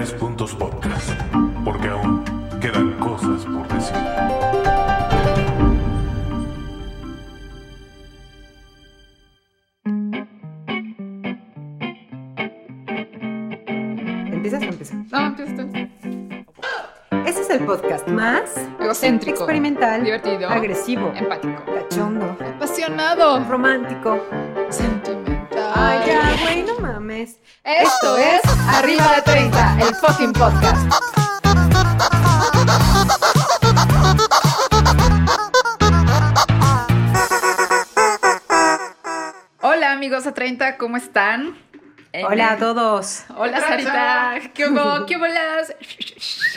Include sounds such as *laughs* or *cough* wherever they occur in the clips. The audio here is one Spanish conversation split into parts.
Tres Puntos Podcast, porque aún quedan cosas por decir. ¿Empiezas o empiezas? No, empieza tú. Este es el podcast más Egocéntrico. experimental, Divertido. agresivo, Empático. cachondo, Apasionado. romántico. Sentimental. Ay, ya, güey, no mames. Esto es Arriba de 30, el fucking podcast. Hola amigos a 30, ¿cómo están? Hola a todos. Hola Sarita, ¿qué hubo? ¿Qué bolas? *laughs*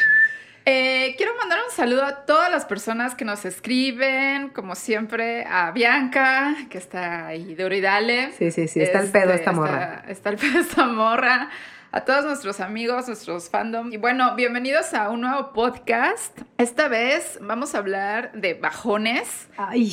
Eh, quiero mandar un saludo a todas las personas que nos escriben, como siempre, a Bianca, que está ahí duro y dale. Sí, sí, sí, está el pedo Este, esta morra. Está, está el pedo esta morra. A todos nuestros amigos, nuestros fandom. Y bueno, bienvenidos a un nuevo podcast. Esta vez vamos a hablar de bajones. Ay,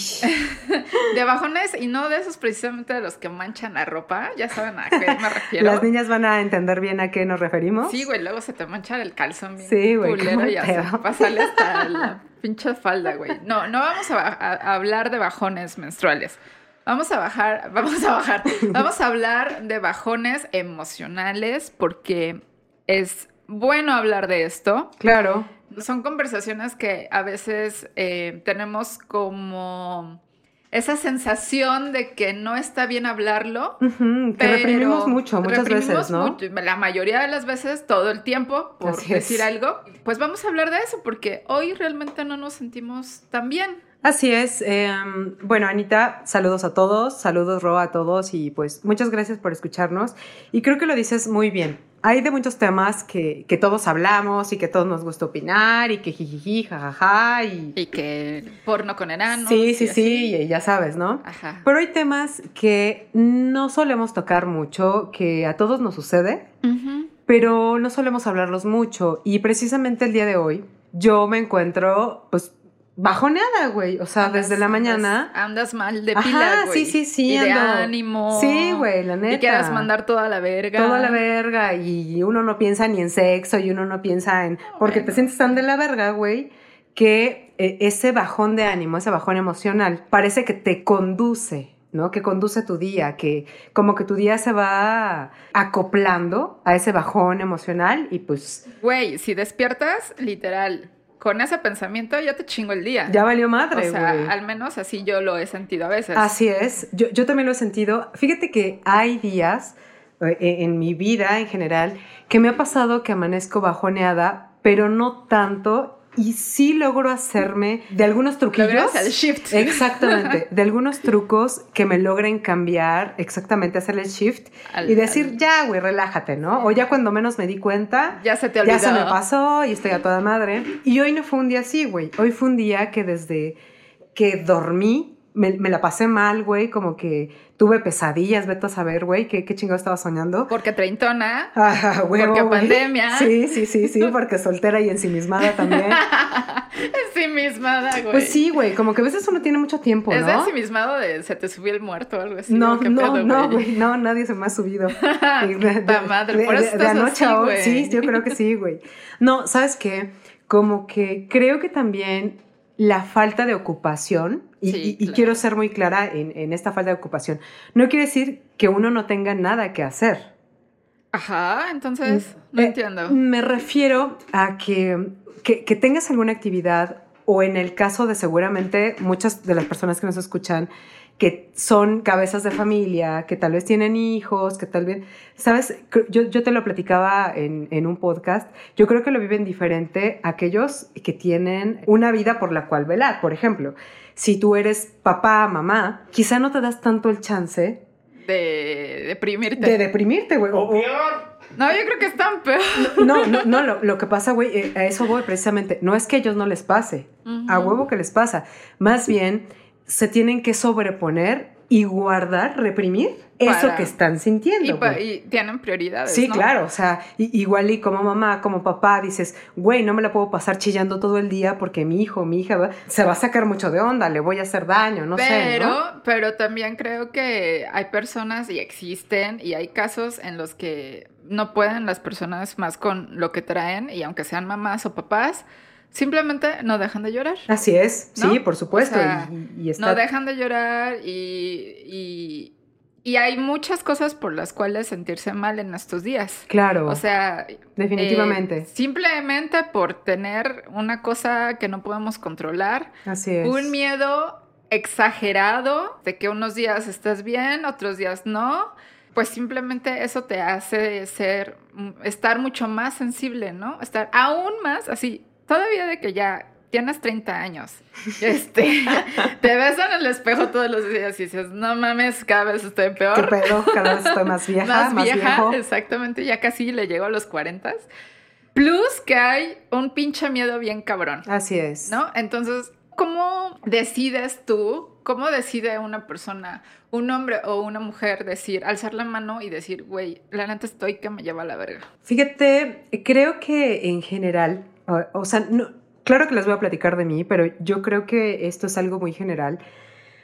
*laughs* De bajones y no de esos precisamente de los que manchan la ropa. Ya saben a qué me *laughs* refiero. las niñas van a entender bien a qué nos referimos. Sí, güey, luego se te mancha el calzón bien Sí, güey, culero y así, pásale hasta la *laughs* pinche falda, güey. No, no vamos a, a- a hablar de bajones menstruales. Vamos a bajar, *laughs* vamos a bajar, vamos a hablar de bajones emocionales porque es bueno hablar de esto. Claro. Son conversaciones que a veces eh, tenemos como esa sensación de que no está bien hablarlo. Ujú, que Pero reprimimos mucho, muchas reprimimos veces, ¿no? mucho, la mayoría de las veces, todo el tiempo, por Así es. decir algo. Pues vamos a hablar de eso, porque hoy realmente no nos sentimos tan bien. Así es. eh, bueno, Anita, saludos a todos, saludos Ro a todos y pues muchas gracias por escucharnos. Y creo que lo dices muy bien. Hay de muchos temas que, que todos hablamos y que todos nos gusta opinar y que jijiji, jajaja y... Y que porno con enanos. sí, sí, sí, y ya sabes, ¿no? Ajá. Pero hay temas que no solemos tocar mucho, que a todos nos sucede, pero no solemos hablarlos mucho. Y precisamente el día de hoy yo me encuentro, pues, bajoneada, güey. O sea, Andas- desde la mañana... Andas, andas mal de pila, güey. sí, sí, sí, Y de ánimo. Sí, güey, la neta. Y quieras mandar toda la verga. Toda la verga y uno no piensa ni en sexo y uno no piensa en... Porque te sientes tan de la verga, güey, que eh, ese bajón de ánimo, ese bajón emocional, parece que te conduce, ¿no? Que conduce tu día, que como que tu día se va acoplando a ese bajón emocional y pues Güey, si despiertas, literal, con ese pensamiento ya te chingo el día. ya valió madre, O sea, al menos así yo lo he sentido a veces. Así es, yo, yo también lo he sentido. Fíjate que hay días eh, en mi vida en general que me ha pasado que amanezco bajoneada, pero no tanto. Y sí logro hacerme de algunos truquillos. El shift. Exactamente, *laughs* de algunos trucos que me logren cambiar, exactamente hacer el shift Al- y decir, al- ya, güey, relájate, ¿no? O ya cuando menos me di cuenta, Ya se te olvidó. ya se me pasó y estoy a toda madre. Y hoy no fue un día así, güey. Hoy fue un día que desde que dormí me, me la pasé mal, güey. Como que tuve pesadillas, vete a saber, güey, qué, qué chingado estaba soñando. Porque treintona. Ah, huevo, Porque pandemia. Sí, sí, sí, sí, *laughs* porque soltera y ensimismada también. sí mismada, güey. Pues sí, güey, como que a veces uno tiene mucho tiempo, Es ¿no? ensimismado de se te subió el muerto o algo así. No, ¿o qué no, pedo, no, güey, no, nadie se me ha subido. *laughs* De- madre, de- por eso de- estás anoche así, a hoy, güey. sí, yo creo que sí, güey. No, ¿sabes qué? Como que creo que también la falta de ocupación, y, Sí, y- y claro. quiero ser muy clara en, en esta falta de ocupación, no quiere decir que uno no tenga nada que hacer. Ajá, entonces, no Eh, entiendo. Me refiero a que, que, que tengas alguna actividad o en el caso de seguramente muchas de las personas que nos escuchan que son cabezas de familia, que tal vez tienen hijos, que tal vez, ¿sabes? Yo, yo te lo platicaba en, en un podcast, yo creo que lo viven diferente aquellos que tienen una vida por la cual velar. Por ejemplo, si tú eres papá, mamá, quizá no te das tanto el chance De deprimirte. de deprimirte, güey. o- o- No, yo creo que es tan peor. *laughs* No, no, no, lo, lo que pasa, güey, eh, a eso voy precisamente. No es que a ellos no les pase, a huevo que les pasa. Más bien, se tienen que sobreponer y guardar, reprimir eso que están sintiendo. Y, pa- y tienen prioridades. Sí, ¿no? claro, o sea, i- igual y como mamá, como papá, dices, güey, no me la puedo pasar chillando todo el día porque mi hijo, mi hija va- se va a sacar mucho de onda, le voy a hacer daño, no sé. pero, ¿no? pero también creo que hay personas y existen y hay casos en los que no pueden las personas más con lo que traen y aunque sean mamás o papás, simplemente no dejan de llorar. Así es, ¿no? sí, por supuesto. O sea, y, y está- No dejan de llorar y, y, hay muchas cosas por las cuales sentirse mal en estos días. Claro, O sea, definitivamente. eh, simplemente por tener una cosa que no podemos controlar, Así es. un miedo exagerado de que unos días estás bien, otros días no, pues simplemente eso te hace ser, estar mucho más sensible, ¿no? Estar aún más así, todavía de que ya tienes 30 años, *laughs* este, te ves en el espejo todos los días y dices, no mames, cada vez estoy ¿Qué peor. pedo? Cada vez estoy más *laughs* vieja, más, más, vieja, viejo. exactamente, ya casi le llego a los 40. Plus que hay un pinche miedo bien cabrón. Así es. ¿no? Entonces, ¿cómo decides tú, cómo decide una persona, un hombre o una mujer decir, alzar la mano y decir, güey, la neta estoy que me lleva a la verga? Fíjate, creo que en general, o, sea, no, claro que les voy a platicar de mí, pero yo creo que esto es algo muy general.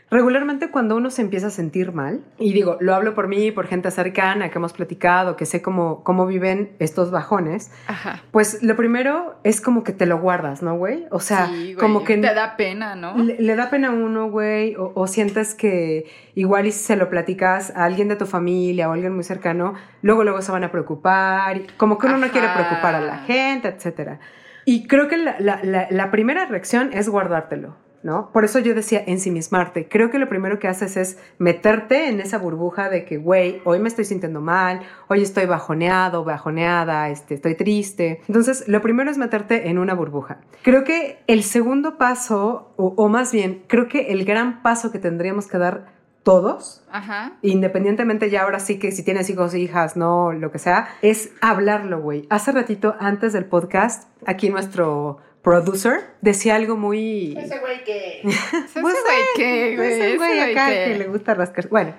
Regularmente cuando uno se empieza a sentir mal, y digo, lo hablo por mí, por gente cercana que hemos platicado, que sé cómo, cómo viven estos bajones, Ajá. pues lo primero es como que te lo guardas, ¿no, güey? O sea, Sí, güey, como que te da pena, ¿no? le, le da pena a uno, güey, o, o sientes que igual y si se lo platicas a alguien de tu familia o alguien muy cercano, luego luego se van a preocupar, como que uno no quiere preocupar a la gente, etcétera. Y creo que la, la- primera reacción es guardártelo, ¿no? Por eso yo decía ensimismarte. Creo que lo primero que haces es meterte en esa burbuja de que, güey, hoy me estoy sintiendo mal, hoy estoy bajoneado, bajoneada, este, estoy triste. Entonces, lo primero es meterte en una burbuja. Creo que el segundo paso, o más bien, creo que el gran paso que tendríamos que dar todos, Ajá. independientemente ya ahora sí que si tienes hijos, hijas, no, lo que sea, es hablarlo, güey. Hace ratito, antes del podcast, aquí nuestro producer decía algo muy... Ese güey que. *laughs* Ese Pues, güey qué, Ese güey, ese güey güey acá que le gusta rascar. Bueno,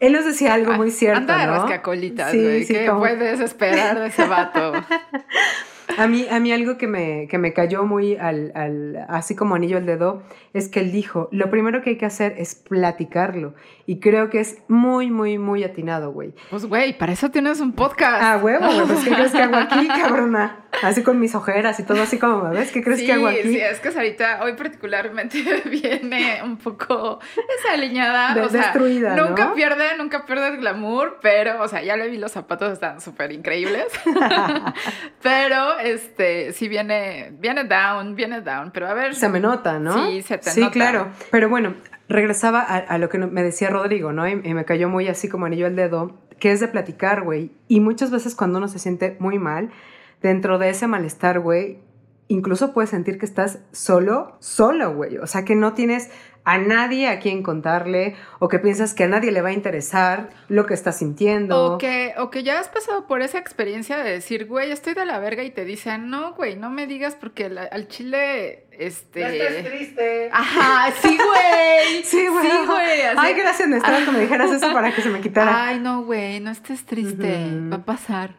él nos decía algo muy cierto, Anda de ¿no? rascacolitas, Sí, güey. sí, ¿Qué como- puedes esperar de ese vato? *laughs* A mí, a mí algo que me, que me cayó muy al, al- así como anillo al dedo es que él dijo, lo primero que hay que hacer es platicarlo. Y creo que es muy, muy, muy atinado, güey. Pues, güey, para eso tienes un podcast. Ah, huevo, güey, pues ¿qué crees que hago aquí, *laughs* cabrona? Así con mis ojeras y todo así como me ves, ¿qué crees sí, que hago aquí? Sí, es que Sarita hoy particularmente *laughs* viene un poco desaliñada. De- o sea, destruida, ¿no? Nunca pierde, nunca pierde el glamour, pero, o sea, ya le vi los zapatos, están súper increíbles. *laughs* pero, este, sí viene, viene down, viene down. Pero a ver. Se me nota, ¿no? Sí, se te Sí, nota. claro. Pero bueno, regresaba a, a lo que me decía Rodrigo, ¿no? Y, y me cayó muy así como anillo al dedo, que es de platicar, güey. Y muchas veces cuando uno se siente muy mal, dentro de ese malestar, güey, incluso puedes sentir que estás solo, solo, güey. O sea, que no tienes a nadie a quien contarle o que piensas que a nadie le va a interesar lo que estás sintiendo. O que, o que ya has pasado por esa experiencia de decir, güey, estoy de la verga y te dicen, no, güey, no me digas porque la- al chile, este... No estés triste. Ajá, *laughs* sí, güey. *laughs* Sí, güey. Sí, güey. así- Ay, gracias, necesitaba que me dijeras eso para que se me quitara. *laughs* Ay, no, güey, no estés triste. Va a pasar.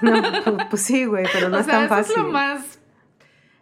No, pues, pues sí, güey, pero no o es sea, tan eso fácil. es lo más.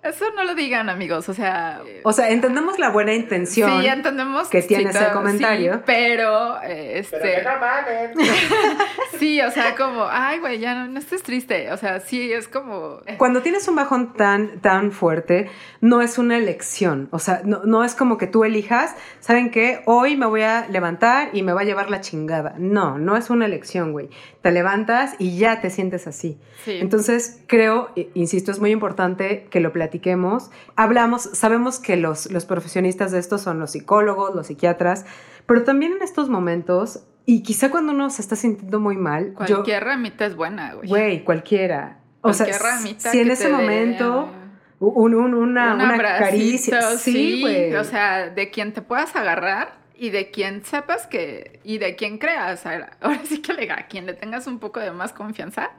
Eso no lo digan, amigos. O sea. O sea, entendemos la buena intención. sí, entendemos que tiene ese todo, comentario. sí, pero, eh, Pero que este. no mames. *laughs* sí, o sea, como, ay, güey, ya no, no estés triste. O sea, sí, es como. Cuando tienes un bajón tan, tan fuerte, no es una elección. O sea, no, no es como que tú elijas, ¿saben qué? Hoy me voy a levantar y me va a llevar la chingada. No, no es una elección, güey. Te levantas y ya te sientes así. Sí. Entonces, creo, eh, insisto, es muy importante que lo platiquemos. Hablamos, sabemos que los, los profesionistas de esto son los psicólogos, los psiquiatras, pero también en estos momentos, y quizá cuando uno se está sintiendo muy mal, yo, Cualquier ramita es buena, güey. güey, cualquiera. O sea, Cualquier ramita si en ese momento ah, un, un- una, un una caricia, sí, güey. o sea, de quien te puedas agarrar y de quien sepas que, y de quien creas, ahora sí que le, a quien le tengas un poco de más confianza,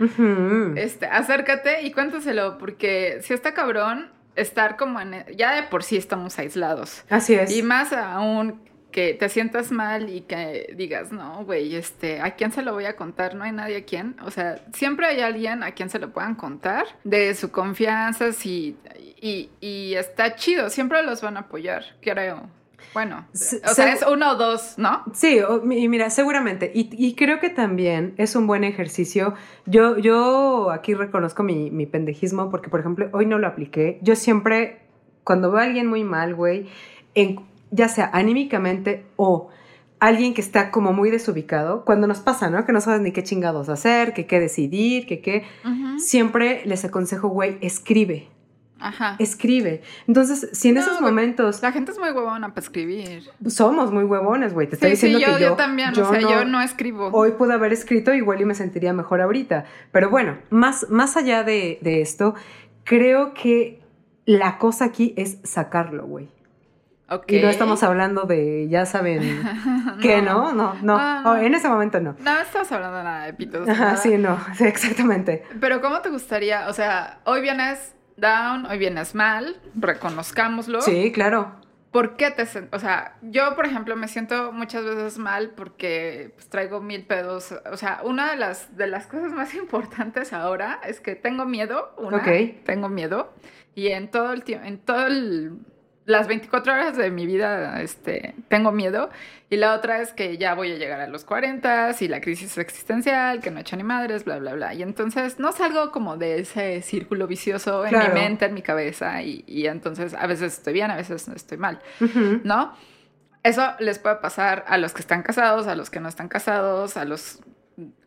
este, acércate y cuéntaselo, porque si está cabrón estar como en, ya de por sí estamos aislados, Así es. y más aún que te sientas mal y que digas, no, güey, este, ¿a quién se lo voy a contar? No hay nadie a quien. O sea, siempre hay alguien a quien se lo puedan contar de su confianza sí, y, y está chido, siempre los van a apoyar, creo. Bueno, o sea, se- es uno o dos, ¿no? Sí, y mira, seguramente. Y, y creo que también es un buen ejercicio. Yo, yo aquí reconozco mi, mi pendejismo porque, por ejemplo, hoy no lo apliqué. Yo siempre, cuando veo a alguien muy mal, güey, en- ya sea anímicamente o alguien que está como muy desubicado, cuando nos pasa, ¿no? Que no sabes ni qué chingados hacer, que qué decidir, que qué... Siempre les aconsejo, güey, escribe, Ajá. escribe. Entonces, si en No, esos momentos La gente es muy huevona para escribir. somos muy huevones, güey, te estoy Sí, sí, diciendo yo, que yo, yo también, o sea, yo no escribo. hoy pude haber escrito igual y me sentiría mejor ahorita. Pero bueno, más, más allá de, de esto, creo que la cosa aquí es sacarlo, güey. Ok. Y no estamos hablando de, ya saben, *laughs* que no, no, no, No, no. Oh, en ese momento no. No estamos hablando de nada de pitos. Ajá, sí, no, *laughs* sí, exactamente. Pero ¿cómo te gustaría? O sea, hoy vienes down, hoy vienes mal, reconozcámoslo. Sí, claro. ¿Por qué te O sea, yo, por ejemplo, me siento muchas veces mal porque pues, traigo mil pedos. O sea, una de las, de las cosas más *laughs* importantes ahora es que tengo miedo. Una, Ok. tengo miedo. Y en todo el tiempo, en todo el... Las 24 horas de mi vida este, tengo miedo. Y la otra es que ya voy a llegar a los 40 y la crisis existencial, que no he hecho ni madres, bla, bla, bla. Y entonces no salgo como de ese círculo vicioso en Claro. mi mente, en mi cabeza. Y, y entonces a veces estoy bien, a veces estoy mal. ¿no? Eso les puede pasar a los que están casados, a los que no están casados, a los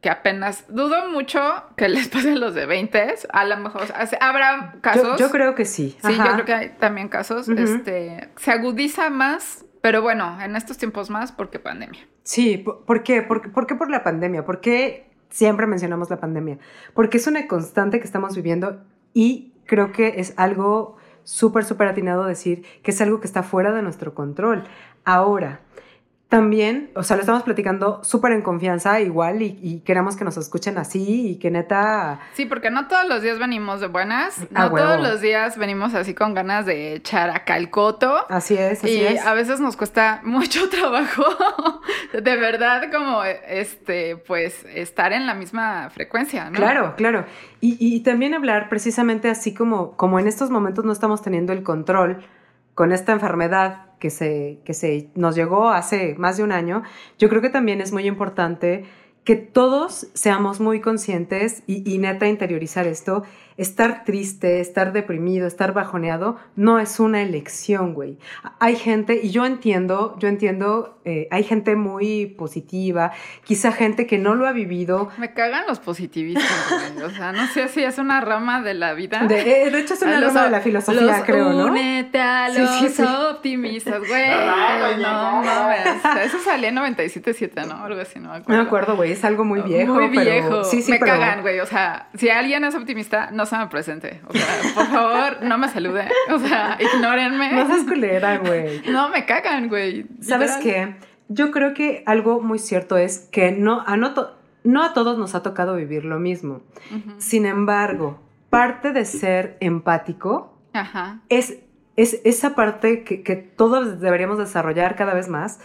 que apenas dudo mucho que les pase a los de 20, a lo mejor o sea, habrá casos. yo creo que sí. Sí, Ajá. yo creo que hay también casos. Este, se agudiza más, pero bueno, en estos tiempos más porque pandemia. Sí, ¿por por qué? ¿Por, qué- por qué por la pandemia? ¿Por qué siempre mencionamos la pandemia? Porque es una constante que estamos viviendo y creo que es algo súper, súper atinado decir que es algo que está fuera de nuestro control. Ahora, también, o sea, lo estamos platicando súper en confianza igual y, y queremos que nos escuchen así y que neta... Sí, porque no todos los días venimos de buenas, A no huevo. todos los días venimos así con ganas de echar acá el coto. Así es, así y es. a veces nos cuesta *laughs* mucho trabajo, de verdad, como este, pues, estar en la misma frecuencia, ¿no? Claro, claro. Y, y también hablar precisamente así como, como en estos momentos no estamos teniendo el control con esta enfermedad que se, que se nos llegó hace más de un año, yo creo que también es muy importante que todos seamos muy conscientes y, y neta interiorizar esto. Estar triste, estar deprimido, estar bajoneado, no es una elección, güey. Hay gente, y yo entiendo, yo entiendo, eh, hay gente muy positiva, quizá gente que no lo ha vivido, Me cagan los positivistas, güey. O sea, no sé si es una rama de la vida. De, eh, de hecho, es una A los rama de la filosofía, los creo, ¿no? Únete a Sí, los sí, sí. optimistas, güey. *laughs* no mames. Eso salía en 97.7, ¿no? Algo así, no me No acuerdo. me acuerdo, güey, es algo muy viejo. Muy pero- viejo. Sí, sí, me pero- cagan, güey. O sea, si alguien es optimista, no me presente. O sea, por favor, no me salude. O sea, ignórenme. No seas culera, güey. *laughs* No, me cagan, güey. ¿Sabes qué? Yo creo que algo muy cierto es que no a, no, to- no a todos nos ha tocado vivir lo mismo. Sin embargo, parte de ser empático Ajá. es, es esa parte que, que todos deberíamos desarrollar cada vez más.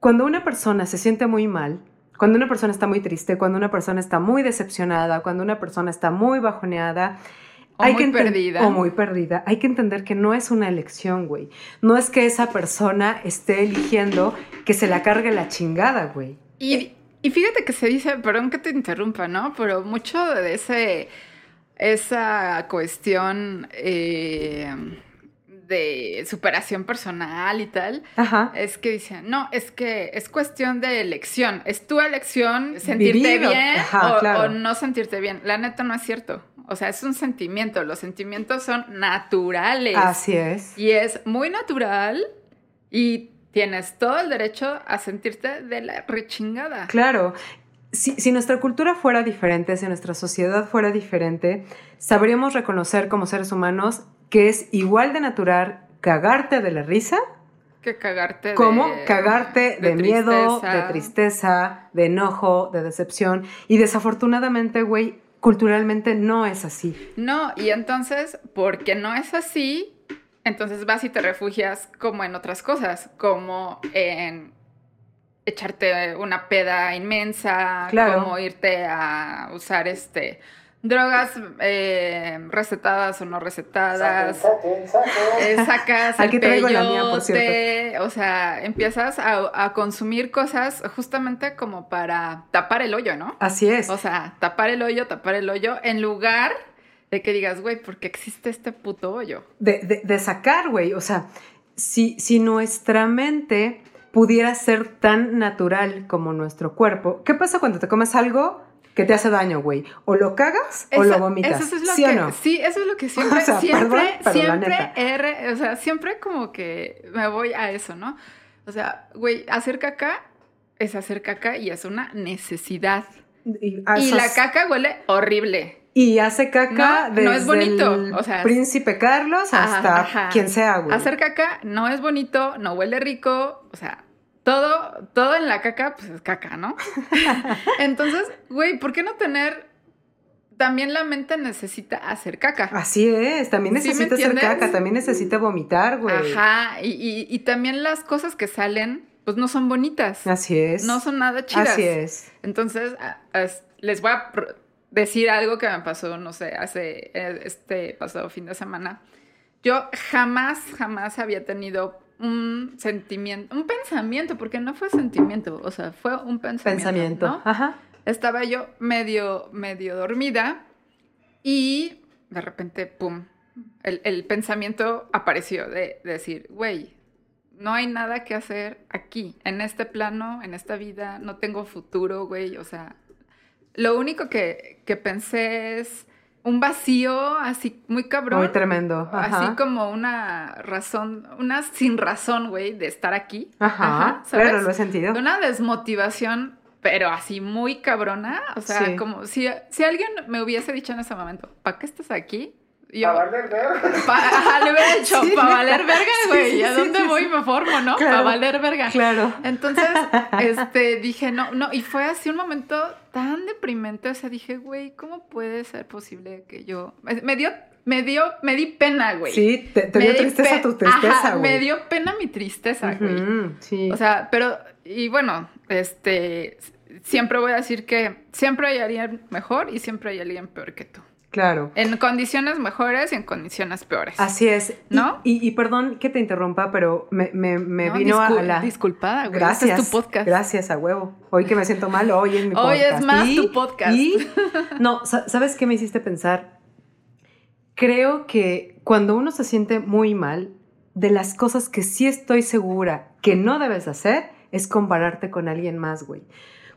Cuando una persona se siente muy mal, cuando una persona está muy triste, cuando una persona está muy decepcionada, cuando una persona está muy bajoneada, O muy perdida. O muy perdida. Hay que entender que no es una elección, güey. No es que esa persona esté eligiendo que se la cargue la chingada, güey. Y, y fíjate que se dice, perdón que te interrumpa, ¿no? Pero mucho de ese, esa cuestión eh, de superación personal y tal, Ajá. es que dicen, no, es que es cuestión de elección, es tu elección sentirte Vivir o- bien ajá, o, claro. o no sentirte bien. La neta no es cierto. O sea, es un sentimiento, los sentimientos son naturales. Así es. Y es muy natural y tienes todo el derecho a sentirte de la rechingada. Claro. Si, si nuestra cultura fuera diferente, si nuestra sociedad fuera diferente, sabríamos reconocer como seres humanos que es igual de natural cagarte de la risa Que cagarte como de... cagarte de, miedo, tristeza. de tristeza, de enojo, de decepción. Y desafortunadamente, güey, culturalmente no es así. No, y entonces, porque no es así, Entonces vas y te refugias como en otras cosas, como en echarte una peda inmensa, Claro. como irte a usar este drogas eh, recetadas o no recetadas. Saquen, saquen, saquen. Eh, sacas Aquí el traigo la mía, por peyote, o sea, empiezas a, a consumir cosas justamente como para tapar el hoyo, ¿no? Así es. O sea, tapar el hoyo, tapar el hoyo, en lugar de que digas, güey, ¿por qué existe este puto hoyo? de, de- de sacar, güey. O sea, si, si nuestra mente pudiera ser tan natural como nuestro cuerpo, ¿qué pasa cuando te comes algo que te hace daño, güey? O lo cagas o lo vomitas. Eso es lo ¿Sí que, o no? Sí, eso es lo que *laughs* siempre, O sea, siempre, perdón, pero la siempre, o sea, siempre como que me voy a eso, ¿no? O sea, güey, hacer caca es hacer caca y es una necesidad. Y, la caca huele horrible. Y hace caca No, desde no es bonito, el o sea, príncipe Carlos hasta Ajá. quien sea, güey. Hacer caca no es bonito, no huele rico, o sea, todo, todo en la caca, pues es caca, ¿no? *laughs* Entonces, güey, ¿por qué no tener... También la mente necesita hacer caca. Así es, también ¿Sí me necesita hacer caca, también necesita vomitar, güey. Ajá, y, y- y también las cosas que salen, pues no son bonitas. Así es. No son nada chidas. Así es. Entonces, les voy a decir algo que me pasó, no sé, hace eh, este pasado fin de semana. Yo jamás, jamás había tenido un sentimiento, un pensamiento, porque no fue sentimiento, o sea, fue un pensamiento. Pensamiento. ¿no? Ajá. Estaba yo medio, medio dormida y de repente, pum, el, el pensamiento apareció de, de decir, güey, no hay nada que hacer aquí, en este plano, en esta vida, no tengo futuro, güey, o sea, lo único que, que pensé es un vacío así muy cabrón. Muy tremendo. Ajá. Así como una razón, una sin razón, güey, de estar aquí. Ajá. ¿sabes? Claro, lo he sentido. Una desmotivación, pero así muy cabrona. O sea, Sí. como si, si alguien me hubiese dicho en ese momento, ¿para qué estás aquí? Y Yo, A valer verga. *laughs* pa- ajá, le hubiera dicho, Sí, para valer verga, güey. Sí, ¿Y a dónde sí, voy me formo, no? Claro. Para valer verga. Claro. Entonces, *laughs* este, dije, no, no, y fue así un momento tan deprimente, o sea, dije, güey, ¿cómo puede ser posible que yo, me- dio, me dio, me di pena, güey. Sí, te, te dio di tristeza pe- tu tristeza, Ajá, güey. me dio pena mi tristeza, güey. Sí. O sea, pero, y bueno, este, siempre voy a decir que siempre hay alguien mejor y siempre hay alguien peor que tú. Claro. En condiciones mejores y en condiciones peores. Así es. ¿No? Y, y perdón que te interrumpa, pero me, me, me No, vino discul- a la... Disculpada, güey. Gracias. Este es tu podcast. Gracias, a huevo. Hoy que me siento mal, hoy es mi *laughs* Hoy podcast. es más Y- tu podcast. Y, no, sa- ¿sabes qué me hiciste pensar? Creo que cuando uno se siente muy mal, de las cosas que sí estoy segura que no debes hacer es compararte con alguien más, güey.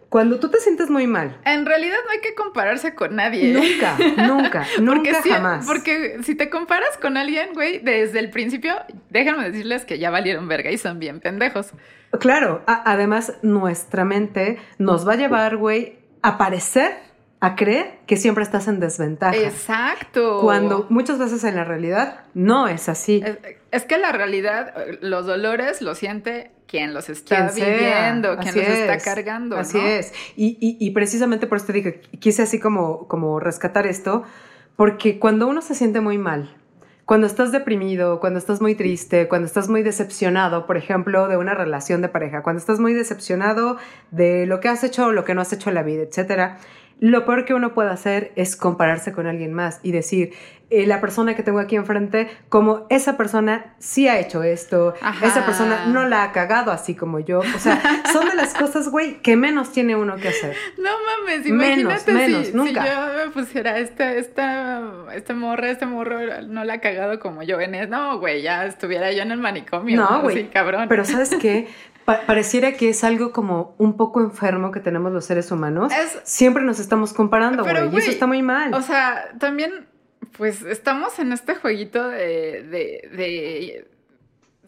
Cuando tú te sientes muy mal, En realidad no hay que compararse con nadie. nunca, nunca, *laughs* Porque nunca si, jamás. Porque si te comparas con alguien, güey, desde el principio, déjenme decirles que ya valieron verga y son bien pendejos. Claro, además nuestra mente nos va a llevar, güey, a parecer, a creer que siempre estás en desventaja. Exacto. Cuando muchas veces en la realidad no es así. Es, es que la realidad, eh, los dolores los siente quien los está Quien sea, viviendo, quien así los está es, cargando. Así ¿no? es. Y, y- y precisamente por eso te dije, quise así como, como rescatar esto, porque cuando uno se siente muy mal, cuando estás deprimido, cuando estás muy triste, cuando estás muy decepcionado, por ejemplo, de una relación de pareja, cuando estás muy decepcionado de lo que has hecho o lo que no has hecho en la vida, etcétera, lo peor que uno puede hacer es compararse con alguien más y decir, eh, la persona que tengo aquí enfrente, como esa persona sí ha hecho esto, Ajá. esa persona no la ha cagado así como yo. O sea, son de las cosas, güey, que menos tiene uno que hacer. No mames, imagínate menos, si, nunca. si yo me pusiera esta, esta, esta morra, este morro no la ha cagado como yo en es- No, güey, ya estuviera yo en el manicomio. No, güey. Sí, cabrón. Pero ¿sabes qué? Pa- pareciera que es algo como un poco enfermo que tenemos los seres humanos. Es- Siempre nos estamos comparando, güey, y eso está muy mal. O sea, también, pues estamos en este jueguito de, de, de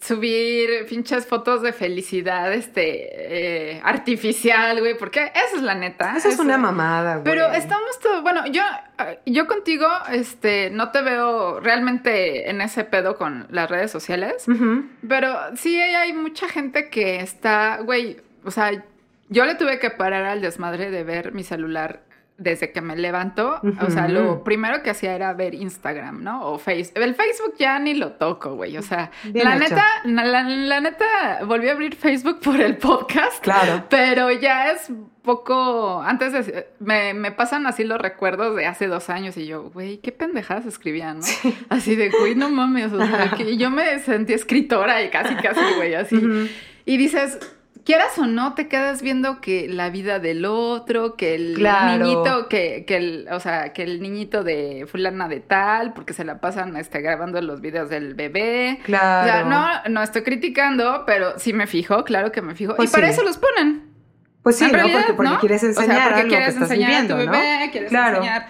subir pinches fotos de felicidad este eh, artificial, güey, porque esa es la neta. eso es Eso- una mamada, güey. Pero estamos todo, bueno, yo, yo contigo, este, no te veo realmente en ese pedo con las redes sociales, pero sí hay mucha gente que está, güey, o sea, yo le tuve que parar al desmadre de ver mi celular desde que me levanto, o sea, lo primero que hacía era ver Instagram, ¿no? O Facebook. El Facebook ya ni lo toco, güey. O sea, Bien la hecho. neta, la, la- neta, volví a abrir Facebook *laughs* por el podcast. Claro. Pero ya es poco. Antes de- me, me pasan así los recuerdos de hace dos años y yo, güey, qué pendejadas escribía, ¿no? *laughs* Así de, güey, no mames. O sea, *laughs* que yo me sentí escritora y casi, casi, güey, así. Y dices, quieras o no, te quedas viendo que la vida del otro, que el Claro. niñito, que, que el, o sea, que el niñito de fulana de tal, porque se la pasan este, grabando los videos del bebé. Claro. O sea, no, no estoy criticando, pero sí me fijo, claro que me fijo. Pues y para eso los ponen. Pues sí, ¿no? realidad, Porque, porque ¿no? quieres O sea, enseñar porque algo quieres que estás enseñar viviendo, a tu ¿no? bebé, quieres Claro. enseñar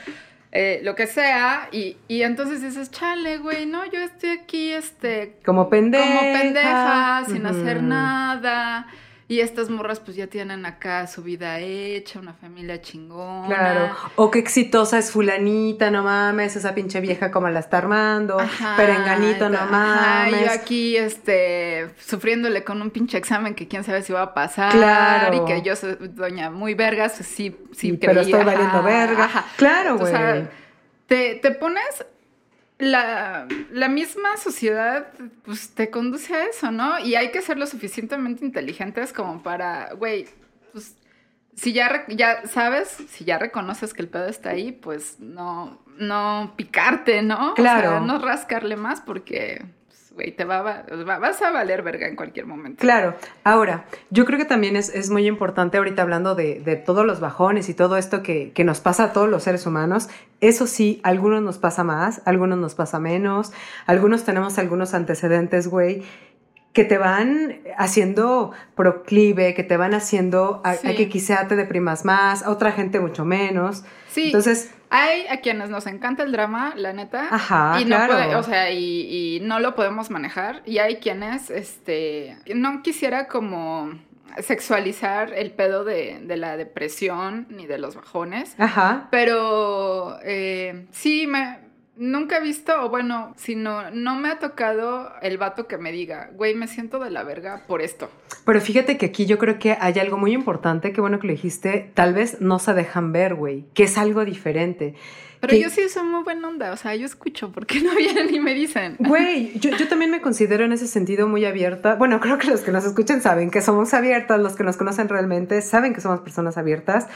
eh, lo que sea, y, y entonces dices, chale, güey, no, yo estoy aquí, este, Como pendeja. como pendeja, sin hacer nada. Y estas morras pues ya tienen acá su vida hecha, una familia chingona. Claro. O qué exitosa es fulanita, no mames, esa pinche vieja como la está armando. Ajá, Perenganito, no ajá, mames. yo aquí, este, sufriéndole con un pinche examen que quién sabe si va a pasar. Claro. Y que yo soy doña muy vergas, sí, sí. Pero creí, estoy ajá, valiendo verga. ajá. Claro, O güey. sea, te, te pones la, la misma sociedad pues te conduce a eso, ¿no? Y hay que ser lo suficientemente inteligentes como para, güey, pues si ya, ya sabes, si ya reconoces que el pedo está ahí, pues no, no picarte, ¿no? Claro. O sea, no rascarle más porque, güey, te vas a valer verga en cualquier momento. Claro, ahora, yo creo que también es, es muy importante ahorita hablando de, de todos los bajones y todo esto que, que nos pasa a todos los seres humanos. Eso sí, algunos nos pasa más, algunos nos pasa menos, algunos tenemos algunos antecedentes, güey, que te van haciendo proclive, que te van haciendo a, que quizá te deprimas más, a otra gente mucho menos. Sí. Entonces, Hay a quienes nos encanta el drama, la neta. Ajá, y no claro. puede- o sea, y, y no lo podemos manejar. Y hay quienes, este, no quisiera como sexualizar el pedo de, de la depresión ni de los bajones. ajá, Pero eh, sí, me, nunca he visto, o bueno, sino no me ha tocado el vato que me diga, güey, me siento de la verga por esto. Pero fíjate que aquí yo creo que hay algo muy importante, que bueno que lo dijiste, tal vez no se dejan ver, güey, que es algo diferente. Pero Que- yo sí soy muy buena onda, o sea, yo escucho, ¿por qué *laughs* no vienen y me dicen? Güey, yo, yo también me considero en ese sentido muy abierta. Bueno, creo que los que nos escuchan saben que somos abiertas, los que nos conocen realmente saben que somos personas abiertas,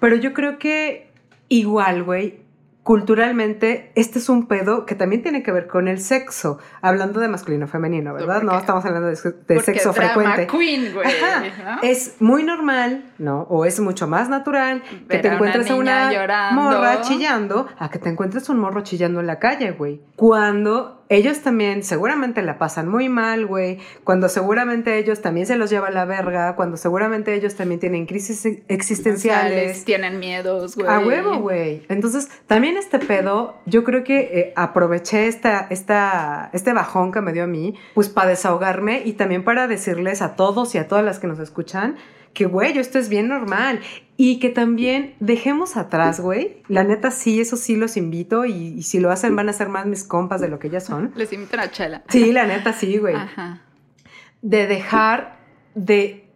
pero yo creo que igual, güey, culturalmente este es un pedo que también tiene que ver con el sexo, hablando de masculino femenino, ¿verdad? ¿Por No estamos hablando de, sexo drama frecuente. Queen, güey. Ajá, ¿no? Es muy normal, ¿no? O es mucho más natural que te a encuentres a una, llorando. morra chillando a que te encuentres un morro chillando en la calle, güey. Cuando ellos también seguramente la pasan muy mal, güey. Cuando seguramente ellos también se los lleva la verga. Cuando seguramente ellos también tienen crisis existenciales. Tienen miedos, güey. A huevo, güey. Entonces, también este pedo, yo creo que eh, aproveché esta, esta, este bajón que me dio a mí, pues para desahogarme y también para decirles a todos y a todas las que nos escuchan que, güey, esto es bien normal. Y que también dejemos atrás, güey. La neta, sí, eso sí los invito y, y si lo hacen van a ser más mis compas de lo que ya son. Les invitan a chela. Sí, la neta, sí, güey Ajá. de dejar de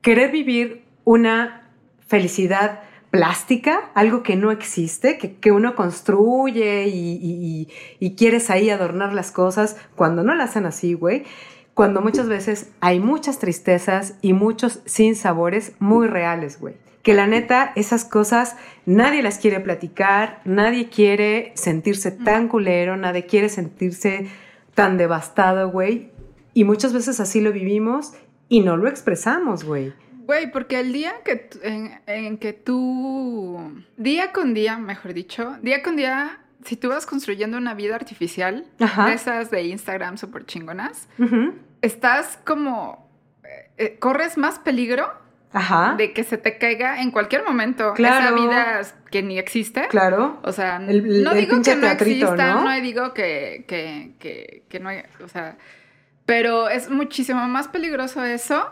querer vivir una felicidad plástica, algo que no existe, que, que uno construye y- y quieres ahí adornar las cosas cuando no las hacen así, güey. Cuando muchas veces hay muchas tristezas y muchos sinsabores muy reales, güey. Que la neta, esas cosas nadie las quiere platicar, nadie quiere sentirse tan culero, nadie quiere sentirse tan devastado, güey. Y muchas veces así lo vivimos y no lo expresamos, güey. Güey, porque el día que en, en que tú, día con día, mejor dicho, día con día, si tú vas construyendo una vida artificial, Ajá. esas de Instagram súper chingonas. Estás como, eh, eh, corres más peligro Ajá. de que se te caiga en cualquier momento Claro. esa vida que ni existe. Claro. O sea, El- el- no digo que no exista, ¿no? ¿no? digo que, que, que, que no hay, o sea, pero es muchísimo más peligroso eso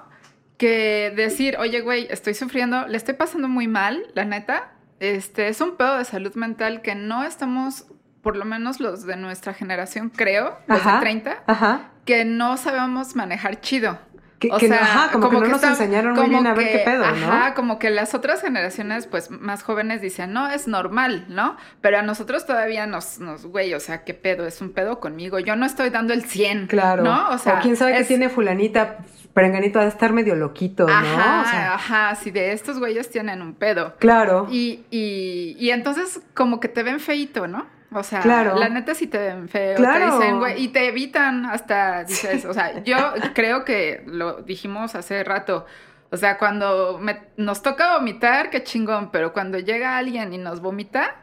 que decir, oye, güey, estoy sufriendo, le estoy pasando muy mal, la neta. Este, es un pedo de salud mental que no estamos, por lo menos los de nuestra generación, creo, los Ajá. de 30, Ajá. que no sabemos manejar chido. Que, O que no- sea, ajá, como, que no nos está- enseñaron muy bien a ver qué pedo, ¿no? Ajá, como que las otras generaciones, pues, más jóvenes dicen, no, es normal, ¿no? Pero a nosotros todavía nos, nos, güey, o sea, ¿qué pedo? Es un pedo conmigo. Yo no estoy dando el 100, Claro. ¿no? O sea, quién sabe qué es- tiene fulanita, perenganito ha de estar medio loquito, ¿no? Ajá, O sea, ajá, si de estos güeyes tienen un pedo. claro. Y, y, y entonces como que te ven feito, ¿no? O sea, Claro. la neta sí te ven feo, Claro. te dicen, güey, y te evitan hasta, dices, o sea, yo creo que lo dijimos hace rato, o sea, cuando me- nos toca vomitar, qué chingón, pero cuando llega alguien y nos vomita,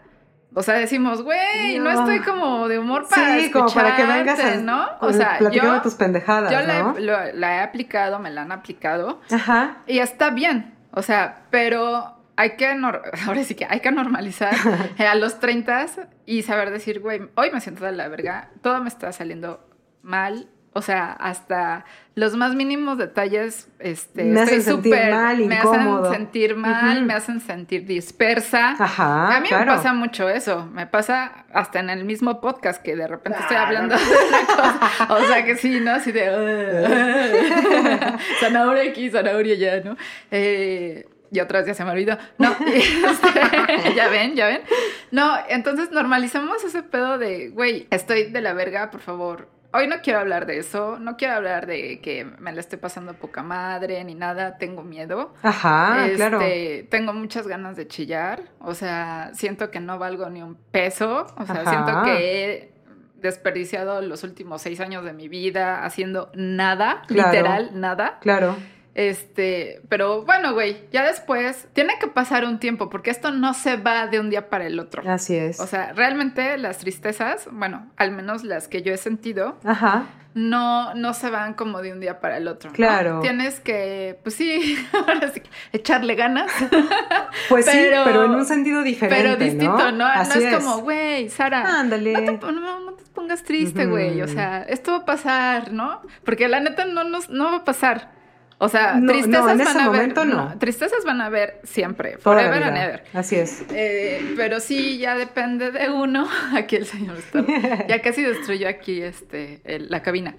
o sea, decimos, güey, no. No. estoy como de humor para sí, como para que vengas a escucharte", ¿no? O sea, yo, tus pendejadas, yo la, ¿no? he, lo- la he aplicado, me la han aplicado, Ajá. y está bien, o sea, pero hay que, nor- *laughs* ahora sí que hay que normalizar *laughs* eh, a los 30 y saber decir, güey, hoy me siento de la verga, todo me está saliendo mal, o sea, hasta los más mínimos detalles, este, Me hacen estoy sentir súper- mal, me incómodo. hacen sentir mal, me hacen sentir dispersa. Ajá, a mí claro. me pasa mucho eso, me pasa hasta en el mismo podcast que de repente estoy hablando de una cosa, o sea que sí, ¿no? Así de *laughs* zanahoria aquí, zanahoria allá, ¿no? Eh, y otras ya se me olvidó. No, *laughs* este, *laughs* ya ven, ya ven. No, entonces normalizamos ese pedo de, güey, estoy de la verga, por favor. Hoy no quiero hablar de eso, no quiero hablar de que me la estoy pasando poca madre ni nada, tengo miedo. Ajá, Este, claro. Tengo muchas ganas de chillar, o sea, siento que no valgo ni un peso, o sea, Ajá. siento que he desperdiciado los últimos seis años de mi vida haciendo nada, Claro. literal, nada. Claro. Este, pero bueno, güey, ya después tiene que pasar un tiempo porque esto no se va de un día para el otro. Así es. O sea, realmente las tristezas, bueno, al menos las que yo he sentido, Ajá. no, no se van como de un día para el otro. ¿no? Claro. Tienes que, pues sí, *laughs* ahora sí, echarle ganas. *laughs* Pues sí, Pero- en un sentido diferente. pero distinto, ¿no? No, Así es, como, güey, Sara. Ándale. No te, no- no te pongas triste, güey. O sea, esto va a pasar, ¿no? Porque la neta no, nos, no va a pasar. O sea, No, no, tristezas en van ese a momento haber. no. Tristezas van a haber siempre. Forever and vida. ever. Así es. Eh, pero sí, ya depende de uno. *laughs* Aquí el señor está. Ya casi destruyó aquí este, el- la cabina.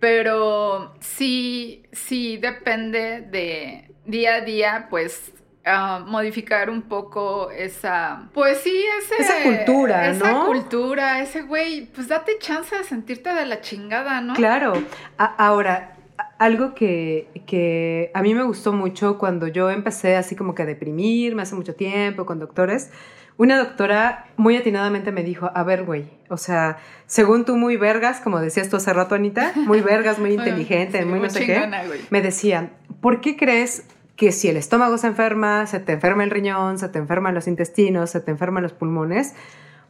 Pero sí, sí depende de día a día, pues. ah, modificar un poco esa, pues sí, ese, Esa cultura, esa ¿no? cultura, ese güey, pues date chance de sentirte de la chingada, ¿no? Claro. A- ahora, algo que, que a mí me gustó mucho cuando yo empecé así como que a deprimirme hace mucho tiempo con doctores, una doctora muy atinadamente me dijo, a ver, güey, o sea, según tú muy vergas, como decías tú hace rato, Anita, muy vergas, muy *laughs* inteligente, Sí, muy no sé qué, me decía, ¿por qué crees que si el estómago se enferma, se te enferma el riñón, se te enferman los intestinos, se te enferman los pulmones?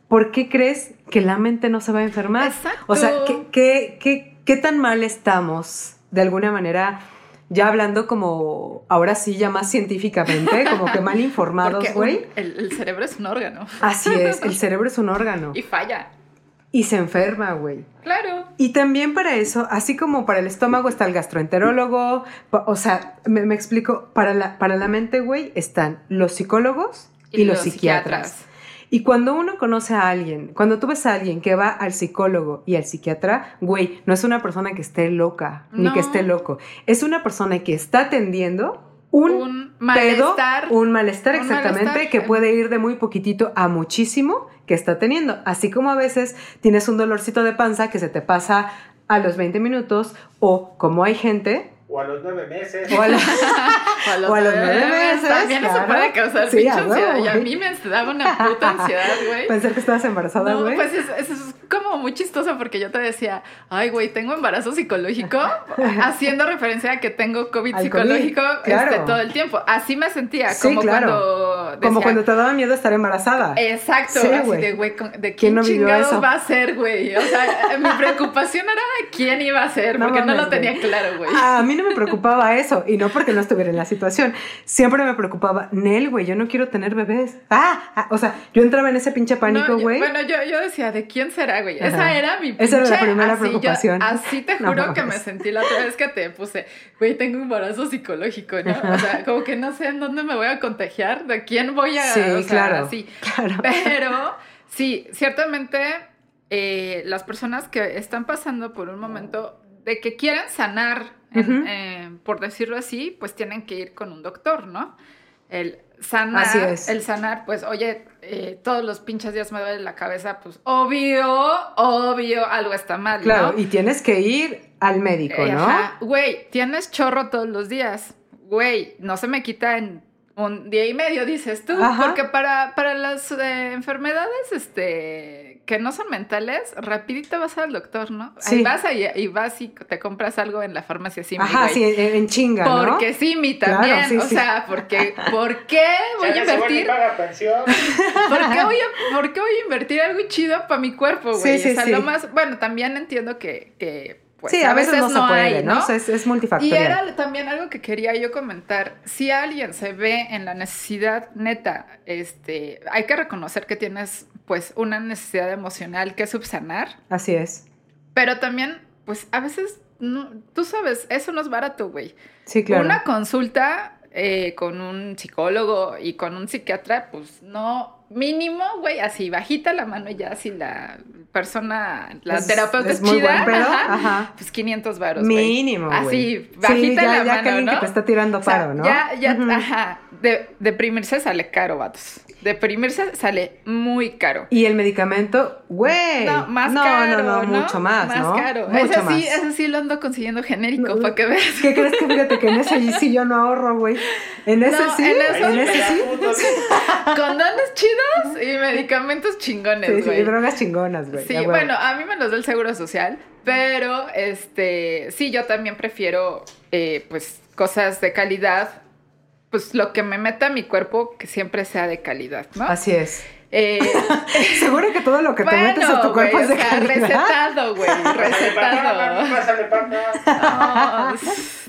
¿Por qué crees que la mente no se va a enfermar? Exacto. O sea, ¿qué, qué, qué, qué tan mal estamos, de alguna manera, ya hablando como, ahora sí, ya más científicamente, como que mal *laughs* informados, güey? el, el cerebro es un órgano. Así es, el *laughs* cerebro es un órgano Y falla. y se enferma, güey. Claro. Y también para eso, así como para el estómago está el gastroenterólogo, o sea, me, me explico, para la, para la mente, güey, están los psicólogos y, los, psiquiatras. Y cuando uno conoce a alguien, cuando tú ves a alguien que va al psicólogo y al psiquiatra, güey, no es una persona que esté loca, ni que esté loco. Es una persona que está atendiendo un, Un pedo, malestar. un malestar Un exactamente, malestar. que puede ir de muy poquitito a muchísimo que está teniendo. Así como a veces tienes un dolorcito de panza que se te pasa a los 20 minutos, o como hay gente, O a los nueve meses. o a la- *laughs* O a los, O a los nueve nueve meses, También eso puede causar Sí, pinche ansiedad. Y a mí me daba una puta ansiedad, güey. *laughs* pensar que estabas embarazada, No, güey. pues es- eso es como muy chistoso porque yo te decía, ay, güey, tengo embarazo psicológico, *laughs* haciendo referencia a que tengo COVID Al psicológico COVID, claro. este, todo el tiempo. Así me sentía, Sí, como claro. cuando decía, como cuando te daba miedo estar embarazada. Exacto, Sí, así güey. de, güey, con- ¿de ¿Quién quién no chingados eso? va a ser, güey? O sea, mi preocupación era quién iba a ser, No porque no lo tenía claro, güey. A mí no me preocupaba eso, y no porque no estuviera en la situación. Siempre me preocupaba, Nel, güey, yo no quiero tener bebés. Ah, ah, o sea, yo entraba en ese pinche No, pánico, güey. bueno, yo, yo decía, ¿de quién será, güey? Esa era mi Esa era la primera así yo- preocupación. así te No juro que me sentí la otra vez que te puse, güey, tengo un embarazo psicológico, ¿no? O sea, como que no sé en dónde me voy a contagiar, de quién voy a... Sí, o sea, claro. así. Claro. Pero sí, ciertamente eh, las personas que están pasando por un momento de que quieren sanar eh, por decirlo así, pues tienen que ir con un doctor, ¿no? El sanar, Así es. el sanar, pues, oye, eh, todos los pinches días me duele la cabeza, pues, obvio, obvio, algo está mal, Claro, ¿no? y tienes que ir al médico, Eh, ¿no? ajá. Güey, tienes chorro todos los días. Güey, no se me quita en un día y medio, dices tú. Ajá. Porque para, para las eh, enfermedades este, que no son mentales, rapidito vas al doctor, ¿no? Sí. Ahí vas ahí- y vas y te compras algo en la farmacia Simi, Ajá, sí, en, chinga, ¿no? Porque Simi Claro, también, sí, o sí. sea, porque, ¿por qué *laughs* voy a no invertir? paga pensión. *laughs* ¿Por qué, voy a, por qué voy a invertir algo chido para mi cuerpo, güey? Sí, sí, o sea, sí. lo más, bueno, también entiendo que, que pues, sí, a veces, no, se puede, hay, ¿no? es, es Y multifactorial. era también algo que quería yo comentar. Si alguien se ve en la necesidad neta, este, hay que reconocer que tienes pues una necesidad emocional que subsanar, Así es. pero también pues a veces no, tú sabes, eso no es barato, güey. Sí, claro. Una consulta eh, con un psicólogo y con un psiquiatra, pues no, mínimo, güey, así bajita la mano y ya así la persona, la Es- terapeuta es es, muy chida, buen pedo, ajá, ajá. pues 500 varos. Mínimo, güey. Así, Sí, bajita ya, la ya mano, que ¿no? que te está tirando O sea, paro, ¿no? Ya, ya, Ujú. ajá. De- deprimirse sale caro, vatos. Deprimirse sale muy caro. Y el medicamento, güey. No, más no, caro. No, no, mucho más, Más ¿no? caro. Mucho ese, más. sí, ese sí lo ando consiguiendo genérico, No, para que veas. ¿Qué crees que fíjate que en ese sí yo no ahorro, güey? En ese No, sí, en en, eso- ese sí. *laughs* Condones chidos y medicamentos chingones, Sí, güey. sí, drogas chingonas, güey. Sí, bueno, a mí me los da el seguro social, pero este, sí, yo también prefiero, eh, pues, cosas de calidad, pues lo que me meta mi cuerpo, que siempre sea de calidad, ¿no? Así es. Eh, *laughs* Seguro que todo lo que te metes a tu güey, cuerpo es de o sea, calidad. recetado, *laughs* güey, recetado.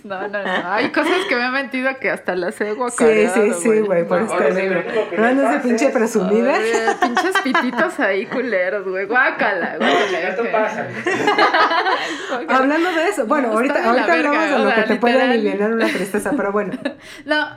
No, no, no, hay cosas que me han mentido que hasta las he Sí, guacareado, sí, sí, güey, por sí, digo. lo único que No le andes de pinche es- presumida. Pinches pititos ahí culeros, güey, guácala, guácala. *laughs* Hablando de eso, bueno, No, ahorita, ahorita verga, hablamos de o lo sea, que te puede aliviar una tristeza, pero bueno. No,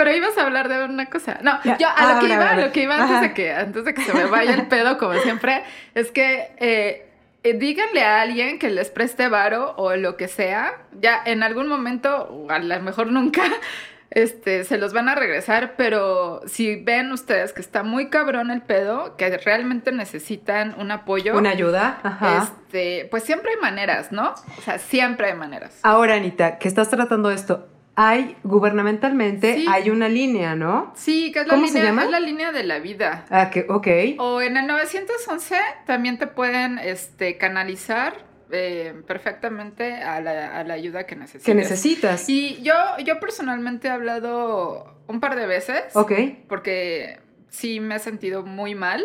pero ibas a hablar de una cosa. No, Ya, yo a ah, lo que vale, iba, a lo que iba antes Ajá. de que, antes de que se me vaya el pedo, como siempre, es que eh, eh, díganle a alguien que les preste varo o lo que sea, ya en algún momento, o a lo mejor nunca, *laughs* este, se los van a regresar, pero si ven ustedes que está muy cabrón el pedo, que realmente necesitan un apoyo, Una ayuda. Ajá. este, pues siempre hay maneras, ¿no? O sea, siempre hay maneras. Ahora, Anita, que estás tratando esto, hay gubernamentalmente, Sí. hay una línea, ¿no? Sí, que es la, ¿Cómo se línea, llama? es la línea de la vida. Ah, que, ok. O en el 911 también te pueden este, canalizar eh, perfectamente a la, a la ayuda que necesites. Que necesitas. Y yo, yo personalmente he hablado un par de veces. Ok. Porque sí me he sentido muy mal.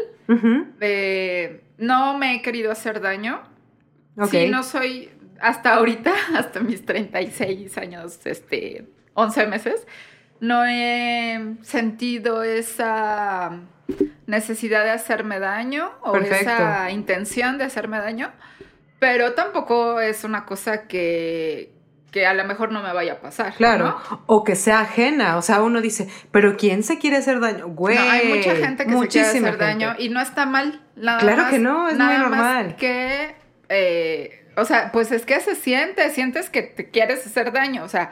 Eh, no me he querido hacer daño. Ok. Sí, no soy hasta ahorita, *laughs* hasta mis 36 años, este, 11 meses, no he sentido esa necesidad de hacerme daño o Perfecto. esa intención de hacerme daño, pero tampoco es una cosa que, que a lo mejor no me vaya a pasar. Claro. ¿no? O que sea ajena. O sea, uno dice, pero ¿quién se quiere hacer daño? Güey. No, hay mucha gente que se quiere hacer daño y no está mal. Nada Claro más- que no, es muy nada más normal. que, eh, o sea, pues es que se siente, sientes que te quieres hacer daño, o sea,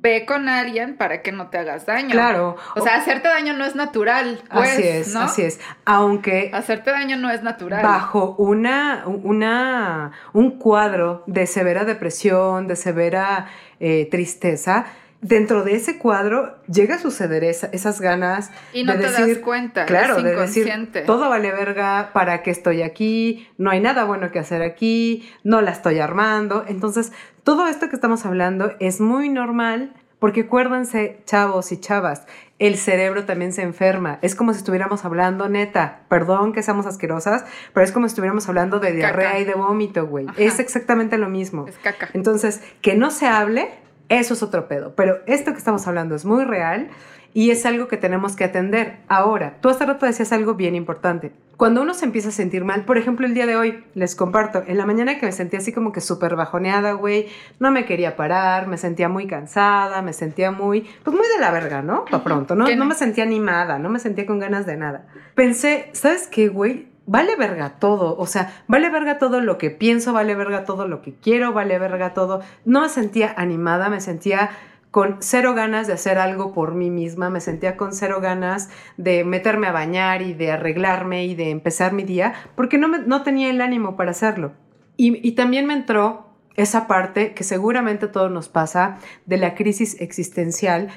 ve con alguien para que no te hagas daño. Claro. O sea, hacerte daño no es natural, pues, así es, ¿no? así es. Aunque Hacerte daño no es natural. bajo una, una, un cuadro de severa depresión, de severa eh, tristeza, dentro de ese cuadro llega a suceder esa- esas ganas Y no de te decir, das cuenta, claro, es de decir, inconsciente. todo vale verga, ¿para qué estoy aquí? No hay nada bueno que hacer aquí, no la estoy armando. Entonces, todo esto que estamos hablando es muy normal porque acuérdense, chavos y chavas, el cerebro también se enferma. Es como si estuviéramos hablando, neta, perdón que seamos asquerosas, pero es como si estuviéramos hablando de Caca. diarrea y de vómito, güey. Es exactamente lo mismo. Es caca. Entonces, que no se hable, eso es otro pedo. Pero esto que estamos hablando es muy real y es algo que tenemos que atender. Ahora, tú hasta rato decías algo bien importante. Cuando uno se empieza a sentir mal, por ejemplo, el día de hoy, les comparto, en la mañana que me sentía así como que súper bajoneada, güey, no me quería parar, me sentía muy cansada, me sentía muy, pues muy de la verga, ¿no? Para pronto, No no- me sentía animada, no me sentía con ganas de nada. Pensé, ¿sabes qué, güey? Vale verga todo, o sea, vale verga todo lo que pienso, vale verga todo lo que quiero, vale verga todo. No me sentía animada, me sentía con cero ganas de hacer algo por mí misma, me sentía con cero ganas de meterme a bañar y de arreglarme y de empezar mi día, porque no, me- no tenía el ánimo para hacerlo. Y, y también me entró esa parte que seguramente a todos nos pasa de la crisis existencial,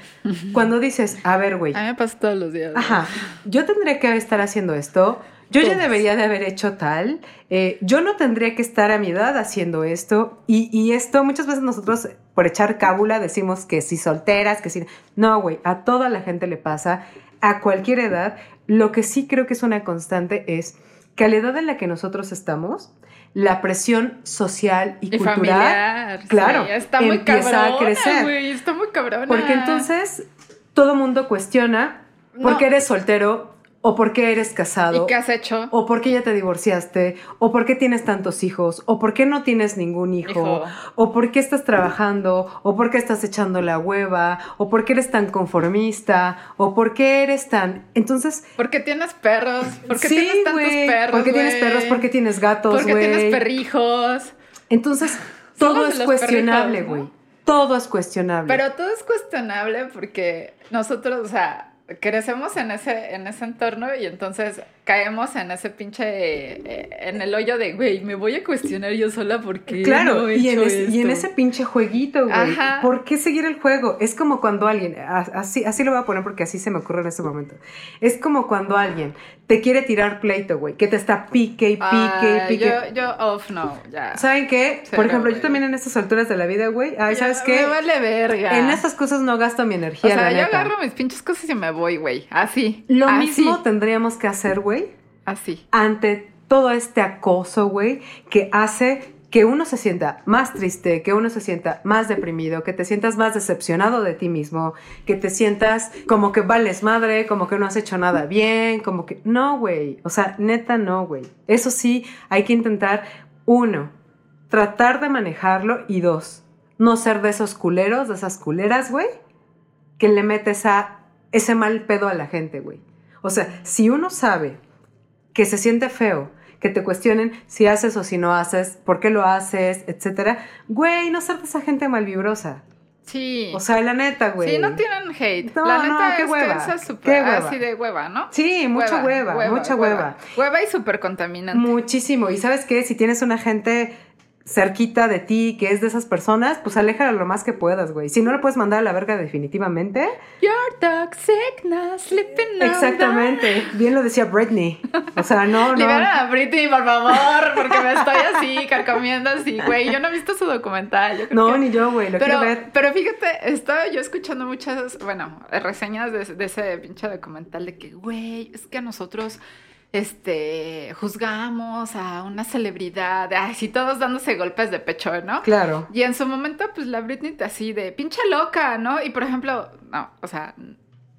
cuando dices, a ver, güey, A mí me pasa todos los días. Ajá, yo tendría que estar haciendo esto, yo ya debería de haber hecho tal, eh, yo no tendría que estar a mi edad haciendo esto, y, y esto muchas veces nosotros por echar cábula decimos que si solteras, que si... No, güey, a toda la gente le pasa, a cualquier edad, lo que sí creo que es una constante es que a la edad en la que nosotros estamos, la presión social y, Y cultural familiar. claro, sí, está muy empieza cabrona, a crecer. güey, está muy cabrona. Porque entonces todo mundo cuestiona por No. eres soltero o por qué eres casado. ¿Y qué has hecho? O por qué ya te divorciaste, o por qué tienes tantos hijos, o por qué no tienes ningún hijo, Hijo. o por qué estás trabajando, o por qué estás echando la hueva, o por qué eres tan conformista, o por qué eres tan... Entonces, ¿Por qué tienes perros? ¿Por qué sí, tienes tantos perros? ¿por qué tienes güey? perros? ¿Por qué tienes gatos, ¿Por qué güey? tienes perrijos? Entonces, todo es cuestionable, güey. ¿no? Todo es cuestionable. Pero todo es cuestionable porque nosotros, o sea, crecemos en ese, en ese entorno y entonces caemos en ese pinche, eh, en el hoyo de, güey, me voy a cuestionar yo sola porque Claro, no he y, en hecho ese, y en ese pinche jueguito, güey. ¿Por qué seguir el juego? Es como cuando alguien, así, así lo voy a poner porque así se me ocurre en este momento. Es como cuando alguien te quiere tirar pleito, güey, que te está pique y pique y Ay, pique. yo, yo off no, ya. ¿Saben qué? Cero, Por ejemplo, yo güey. también en estas alturas de la vida, güey, ay, ¿sabes qué? Me vale verga. En esas cosas no gasto mi O energía, sea, la yo neta. agarro mis pinches cosas y me voy, güey. Así. Lo así, mismo tendríamos que hacer, güey, Así. ante todo este acoso, güey, que hace que uno se sienta más triste, que uno se sienta más deprimido, que te sientas más decepcionado de ti mismo, que te sientas como que vales madre, como que no has hecho nada bien, como que... No, güey. O sea, neta, no, güey. Eso sí, hay que intentar, uno, tratar de manejarlo y dos, no ser de esos culeros, de esas culeras, güey, que le metes a ese mal pedo a la gente, güey. O sea, si uno sabe que se siente feo, que te cuestionen si haces o si no haces, por qué lo haces, etcétera, güey, no ser de esa gente malvibrosa. Sí. O sea, la neta, güey. Sí, no tienen hate. No, la no, neta qué es hueva, que es qué hueva. así de hueva, ¿no? Sí, mucha hueva, mucha hueva. Hueva y súper contaminante. Muchísimo. Y sabes qué, si tienes una gente cerquita de ti que es de esas personas, pues aléjala lo más que puedas, güey. Si no le puedes mandar a la verga definitivamente. You're toxic, now sleeping now. Exactamente. Bien lo decía Britney. O sea, no, no. Liberen a Britney, por favor, porque me estoy así, carcomiendo así, güey. Yo no he visto su documental. yo creo No, que- ni yo, güey. Lo Pero, quiero ver. pero fíjate, estaba yo escuchando muchas, bueno, reseñas de, de ese pinche documental de que, güey, es que a nosotros, este, juzgamos a una celebridad, así todos dándose golpes de pecho, ¿no? Claro. Y en su momento, pues la Britney así de pinche loca, ¿no? Y por ejemplo, no, o sea,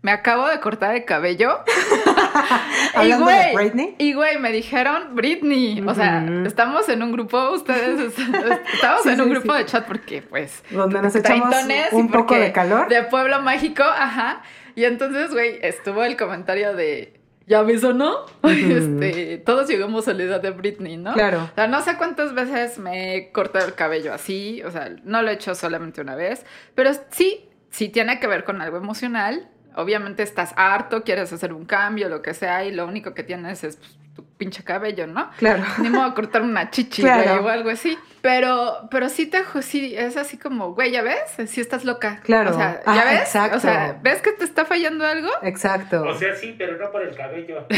me acabo de cortar el cabello. *laughs* y de güey, Britney. y güey, me dijeron Britney. O sea, estamos en un grupo, ustedes, estamos Sí, en un sí, grupo sí. de chat porque, pues, Donde nos echamos un poco de calor. De pueblo mágico, ajá. Y entonces, güey, estuvo el comentario de. ¿Ya ves o no? Este, todos llegamos a la edad de Britney, ¿no? Claro. O sea, no sé cuántas veces me he cortado el cabello así, o sea, no lo he hecho solamente una vez, pero sí, sí tiene que ver con algo emocional. Obviamente estás harto, quieres hacer un cambio, lo que sea, y lo único que tienes es pues, tu pinche cabello, ¿no? Claro. Ni modo cortar una chichi, Claro. güey, o algo así. Pero, pero sí te sí, es así como, güey, ¿ya ves? Sí estás loca. Claro. O sea, Ah, ¿ya ves? exacto. O sea, ¿ves que te está fallando algo? Exacto. O sea, sí, pero no por el cabello. *laughs*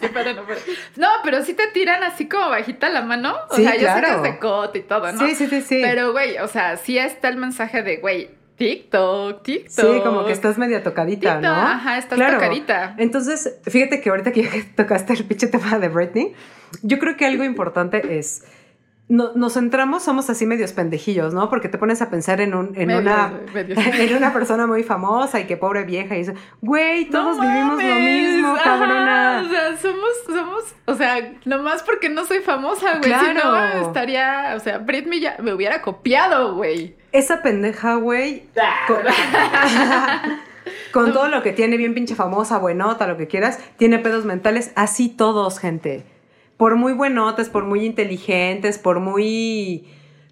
Sí, pero no, pero- No, pero sí te tiran así como bajita la mano. O Sí, sea, yo sé claro. que es de cote y todo, ¿no? Sí, sí, sí, sí. Pero, güey, o sea, sí está el mensaje de, güey, TikTok, TikTok. Sí, como que estás media tocadita, TikTok, ¿no? ajá, estás tocadita. Entonces, fíjate que ahorita que *laughs* tocaste el pinche tema de Britney, yo creo que algo importante es. No- nos centramos, somos así medios pendejillos, ¿no? Porque te pones a pensar en, un, en, Medios, una, medios. *laughs* en una persona muy famosa y que pobre vieja y eso. Güey, todos No vivimos lo mismo, ajá, cabrona. o sea, somos, somos, o sea, nomás porque no soy famosa, güey. Si Claro. no, estaría, o sea, Britney ya me hubiera copiado, güey. Esa pendeja, güey, co- con *laughs* todo lo que tiene, bien pinche famosa, buenota, lo que quieras, tiene pedos mentales. Así todos, gente. Por muy buenotes, por muy inteligentes, por muy,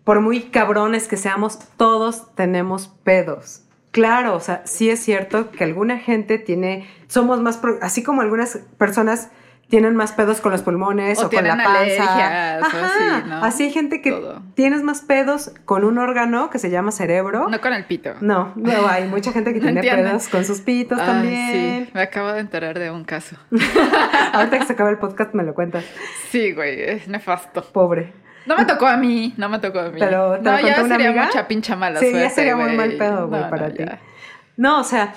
por muy cabrones que seamos, todos tenemos pedos. Claro, o sea, sí es cierto que alguna gente tiene, somos más, pro- así como algunas personas tienen más pedos con los pulmones O o, con la panza. alergias o Ajá, así, ¿no? así hay gente que Todo. tienes más pedos con un órgano que se llama cerebro. No con el pito. No, no, hay mucha gente que *laughs* No tiene pedos con sus pitos también. sí, me acabo de enterar de un caso. *laughs* Ahorita que se acaba el podcast me lo cuentas. Sí, güey, es nefasto. Pobre. No me tocó a mí, no me tocó a mí. Pero, ¿te no, lo ya una sería amiga? mucha pincha mala Sí, ya sería muy mal pedo, güey, No, para ti. ya. No, o sea,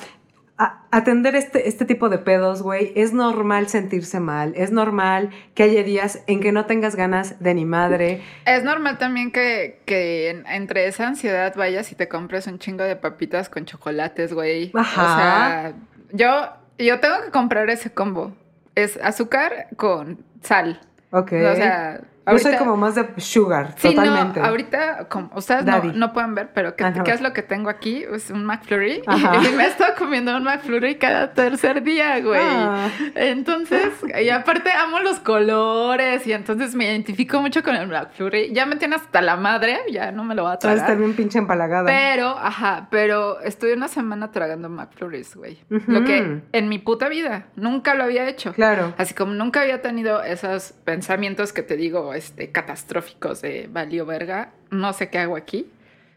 atender este, este tipo de pedos, güey, es normal sentirse mal. Es normal que haya días en que no tengas ganas de ni madre. Es normal también que, que en- entre esa ansiedad vayas y te compres un chingo de papitas con chocolates, güey. Ajá. O sea, yo, yo tengo que comprar ese combo. Es azúcar con sal. Ok. O sea, Yo soy ahorita- como más de sugar, Sí, totalmente. no, ahorita, como ustedes no, no pueden ver, pero ¿qué, es lo que tengo aquí? Es un McFlurry. Ajá. *laughs* Y me he estado comiendo un McFlurry cada tercer día, güey. Ah. Entonces, *laughs* y aparte amo los colores y entonces me identifico mucho con el McFlurry. Ya me tiene hasta la madre, ya no me lo va a tragar. bien pinche empalagada. Pero, ajá, pero estuve una semana tragando McFlurries, güey. Lo que en mi puta vida nunca lo había hecho. Claro. Así como nunca había tenido esos pensamientos que te digo, este, catastróficos de valió verga, no sé qué hago aquí.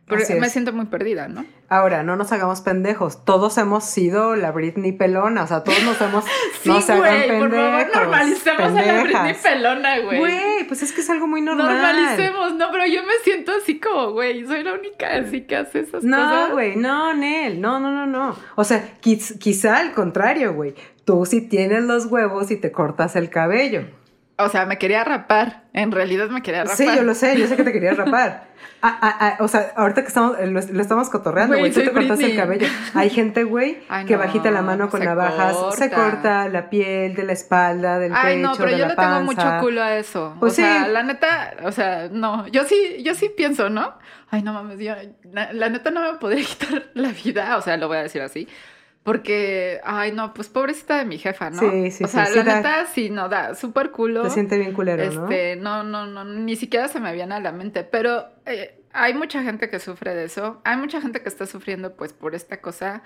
Pero Así me siento muy perdida, ¿no? Ahora, no nos hagamos pendejos. Todos hemos sido la Britney pelona. O sea, todos nos hemos. *laughs* Sí, no se hagan güey, por favor, pendejos, normalicemos a la Britney pendejas. pelona, güey. Güey, pues es que es algo muy normal. Normalicemos, no, pero yo me siento así como, güey, soy la única así que hace esas No, cosas. güey, no, Nel, no, no, no, no. O sea, quiz- quizá al contrario, güey. Tú sí tienes los huevos y te cortas el cabello. O sea, me quería rapar. En realidad me quería rapar. Sí, yo lo sé, yo sé que te querías *laughs* rapar. Ah, ah, ah, o sea, ahorita que estamos, eh, lo, lo estamos cotorreando, Güey, tú te cortas el cabello. Hay gente, güey, *laughs* que no, bajita la mano con navajas, se corta. la piel de la espalda, del Ay, pecho, no, pero de yo la le tengo panza. mucho culo a eso. Pues o sea, sí. la neta, o sea, no, yo sí, yo sí pienso, ¿no? Ay, no mames, yo, la, la neta no me podría *laughs* quitar la vida, o sea, lo voy a decir así. Porque, ay, no, pues pobrecita de mi jefa, ¿no? Sí, sí, O sea, sí, la sí da- neta, sí, no, da súper culo. Se siente bien culero, ¿no? Este, no, no, no, ni siquiera se me viene a la mente, pero eh, hay mucha gente que sufre de eso, hay mucha gente que está sufriendo pues por esta cosa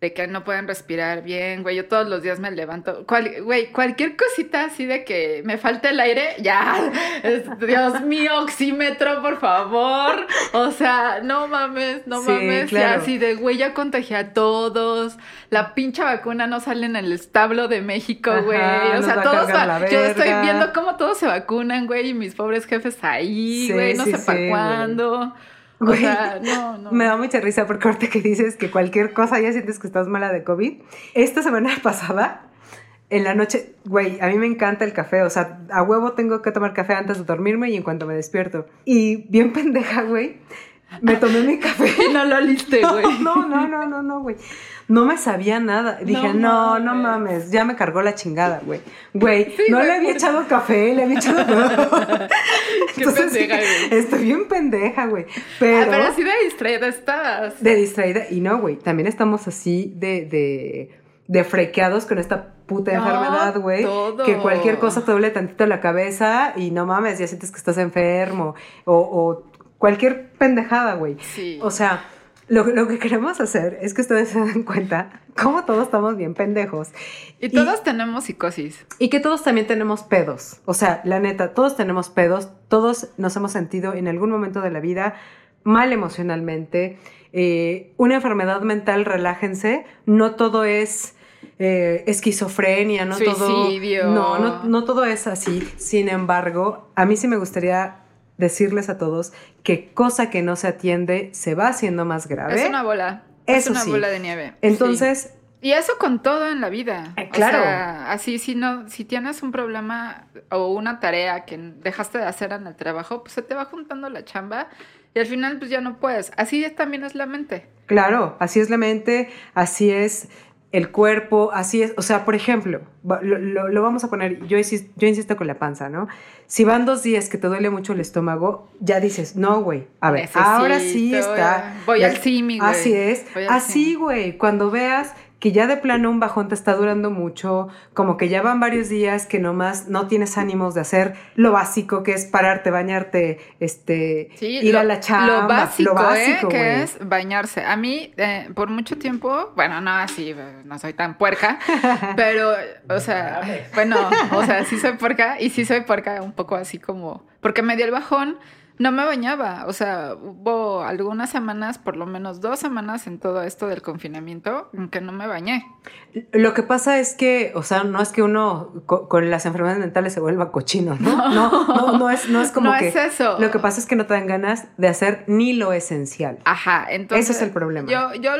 de que no pueden respirar bien, güey, yo todos los días me levanto, cual- güey, cualquier cosita así de que me falte el aire, *laughs* ya, es- Dios mío, oxímetro, por favor, o sea, no mames, no Sí, mames, claro. ya así de, güey, ya contagié a todos, la pinche vacuna no sale en el establo de México, Ajá, güey, o sea, todos, va- yo estoy viendo cómo todos se vacunan, güey, y mis pobres jefes ahí, Sí, güey, no sí, sé para güey. Cuándo. O Güey, sea, no, no. Me da mucha risa porque ahorita que dices que cualquier cosa ya sientes que estás mala de COVID. Esta semana *laughs* pasada, en la noche, güey, a mí me encanta el café. O sea, a huevo tengo que tomar café antes de dormirme y en cuanto me despierto. Y bien *laughs* pendeja, güey, me tomé mi café. *laughs* no lo liste, güey. No, no, no, no, no, güey. No me sabía nada. Dije, no, No no, mames. ya me cargó la chingada, güey. Güey, Sí, no güey, le había por- echado café, le había echado... *laughs* Qué pendeja, güey. Estoy bien pendeja, güey. Ah, Pero... pero así de distraída estabas. De distraída. Y no, güey. También estamos así de, de, de frequeados con esta puta No, enfermedad, güey. todo. Que cualquier cosa te duele tantito la cabeza y no mames, ya sientes que estás enfermo. O, o cualquier pendejada, güey. Sí. O sea, lo, lo que queremos hacer es que ustedes se den cuenta cómo todos estamos bien pendejos. y todos tenemos psicosis. Y que todos también tenemos pedos. O sea, la neta, todos tenemos pedos. Todos nos hemos sentido en algún momento de la vida mal emocionalmente. Eh, una enfermedad mental, relájense. No todo es eh, esquizofrenia, no Suicidio. todo. No, no, no todo es así. Sin embargo, a mí sí me gustaría decirles a todos que cosa que no se atiende se va haciendo más grave. Es una bola. es Eso una sí. bola de nieve. Entonces, Y eso con todo en la vida. Eh, claro. O sea, así si no, si tienes un problema o una tarea que dejaste de hacer en el trabajo, pues se te va juntando la chamba y al final pues ya no puedes. Así es, también es la mente. Claro, así es la mente, así es el cuerpo, así es, o sea, por ejemplo, lo, lo- lo vamos a poner, yo insisto, yo insisto con la panza, ¿no? Si van dos días que te duele mucho el estómago, ya dices, no, güey, a ver, Necesito, ahora sí está. voy Ya- al güey. Así es, así, güey, cuando veas que ya de plano un bajón te está durando mucho, como que ya van varios días que nomás no tienes ánimos de hacer lo básico que es pararte, bañarte, este, Sí, ir lo- a la chamba, Lo básico, lo básico, ¿eh? que es bañarse. A mí, eh, por mucho tiempo, bueno, no así, eh, no soy tan puerca, *laughs* pero, o sea, bueno, o sea, sí soy puerca y sí soy puerca un poco así como, porque me dio el bajón, no me bañaba, o sea, hubo algunas semanas, por lo menos dos semanas en todo esto del confinamiento, en que no me bañé. Lo que pasa es que, o sea, no es que uno co- con las enfermedades mentales se vuelva cochino, ¿no? No, no, no es, no es como No que... es eso. Lo que pasa es que no te dan ganas de hacer ni lo esencial. Ajá, entonces. Ese es el problema. Yo, yo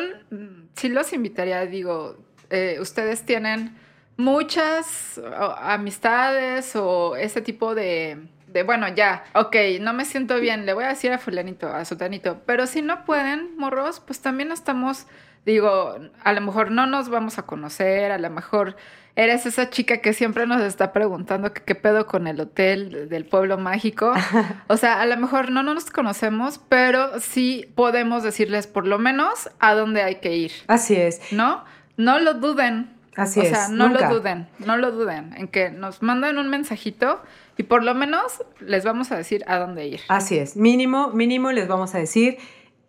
sí los invitaría, digo, eh, ustedes tienen muchas amistades o ese tipo de, de, bueno, ya, ok, no me siento bien, le voy a decir a fulanito, a sutanito, pero si no pueden, morros, pues también estamos, digo, a lo mejor no nos vamos a conocer, a lo mejor eres esa chica que siempre nos está preguntando que qué pedo con el hotel del pueblo mágico. *laughs* O sea, a lo mejor no nos conocemos, pero sí podemos decirles por lo menos a dónde hay que ir, Así es. ¿no? No lo duden. Así o es, sea, no nunca. lo duden, no lo duden, en que nos manden un mensajito y por lo menos les vamos a decir a dónde ir. Así es. Mínimo, mínimo les vamos a decir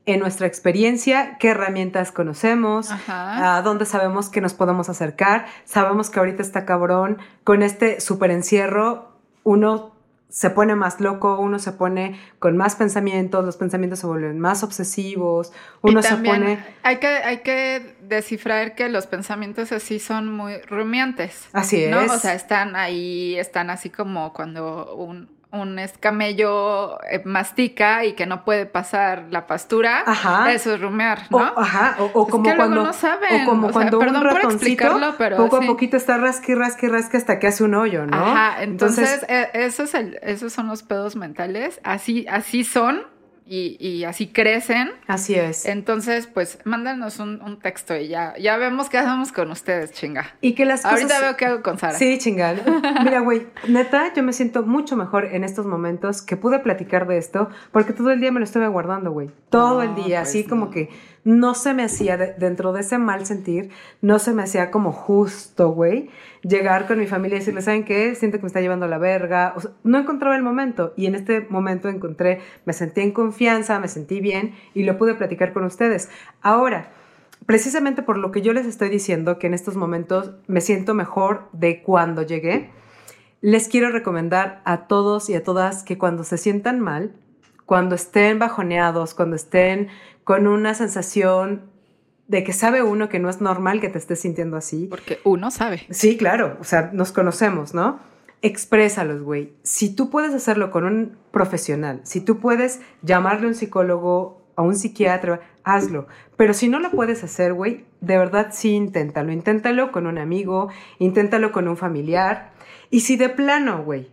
en nuestra experiencia qué herramientas conocemos, Ajá. a dónde sabemos que nos podemos acercar. Sabemos que ahorita está cabrón. Con este super encierro, uno se pone más loco, uno se pone con más pensamientos, los pensamientos se vuelven más obsesivos, uno y se pone... hay que hay que descifrar que los pensamientos así son muy rumiantes. Así ¿no? es. O sea, están ahí, están así como cuando un, un escamello eh, mastica y que no puede pasar la pastura. Ajá. Eso es rumear, O, ¿no? ajá, o, o Es como que luego cuando, no saben, o como o sea, cuando perdón un por ratoncito explicarlo, pero poco sí. a poquito está rasque, rasque, rasque hasta que hace un hoyo, ¿no? Ajá, entonces, eh, eso es el- esos son los pedos mentales, así, así son y, y así crecen. así es. Entonces, pues, mándanos un, un texto y ya, ya vemos qué hacemos con ustedes, chinga. Y que las cosas... Ahorita veo qué hago con Sara. Sí, chingada. Mira, güey, neta, yo me siento mucho mejor en estos momentos que pude platicar de esto, porque todo el día me lo estuve guardando, güey. Todo el día, pues así no. como que no se me hacía, de- dentro de ese mal sentir, no se me hacía como justo, güey, llegar con mi familia y decirle, ¿saben qué? Siento que me está llevando a la verga. No encontraba el momento y en este momento encontré, me sentí en confianza, me sentí bien y lo pude platicar con ustedes. Ahora, precisamente por lo que yo les estoy diciendo, que en estos momentos me siento mejor de cuando llegué, les quiero recomendar a todos y a todas que cuando se sientan mal, cuando estén bajoneados, cuando estén con una sensación de que sabe uno que no es normal que te estés sintiendo así. Porque uno sabe. Sí, claro, o sea, nos conocemos, ¿no? Exprésalos, güey. Si tú puedes hacerlo con un profesional, si tú puedes llamarle a un psicólogo, a un psiquiatra, hazlo. Pero si no lo puedes hacer, güey, de verdad sí inténtalo. Inténtalo con un amigo, inténtalo con un familiar. Y si de plano, güey,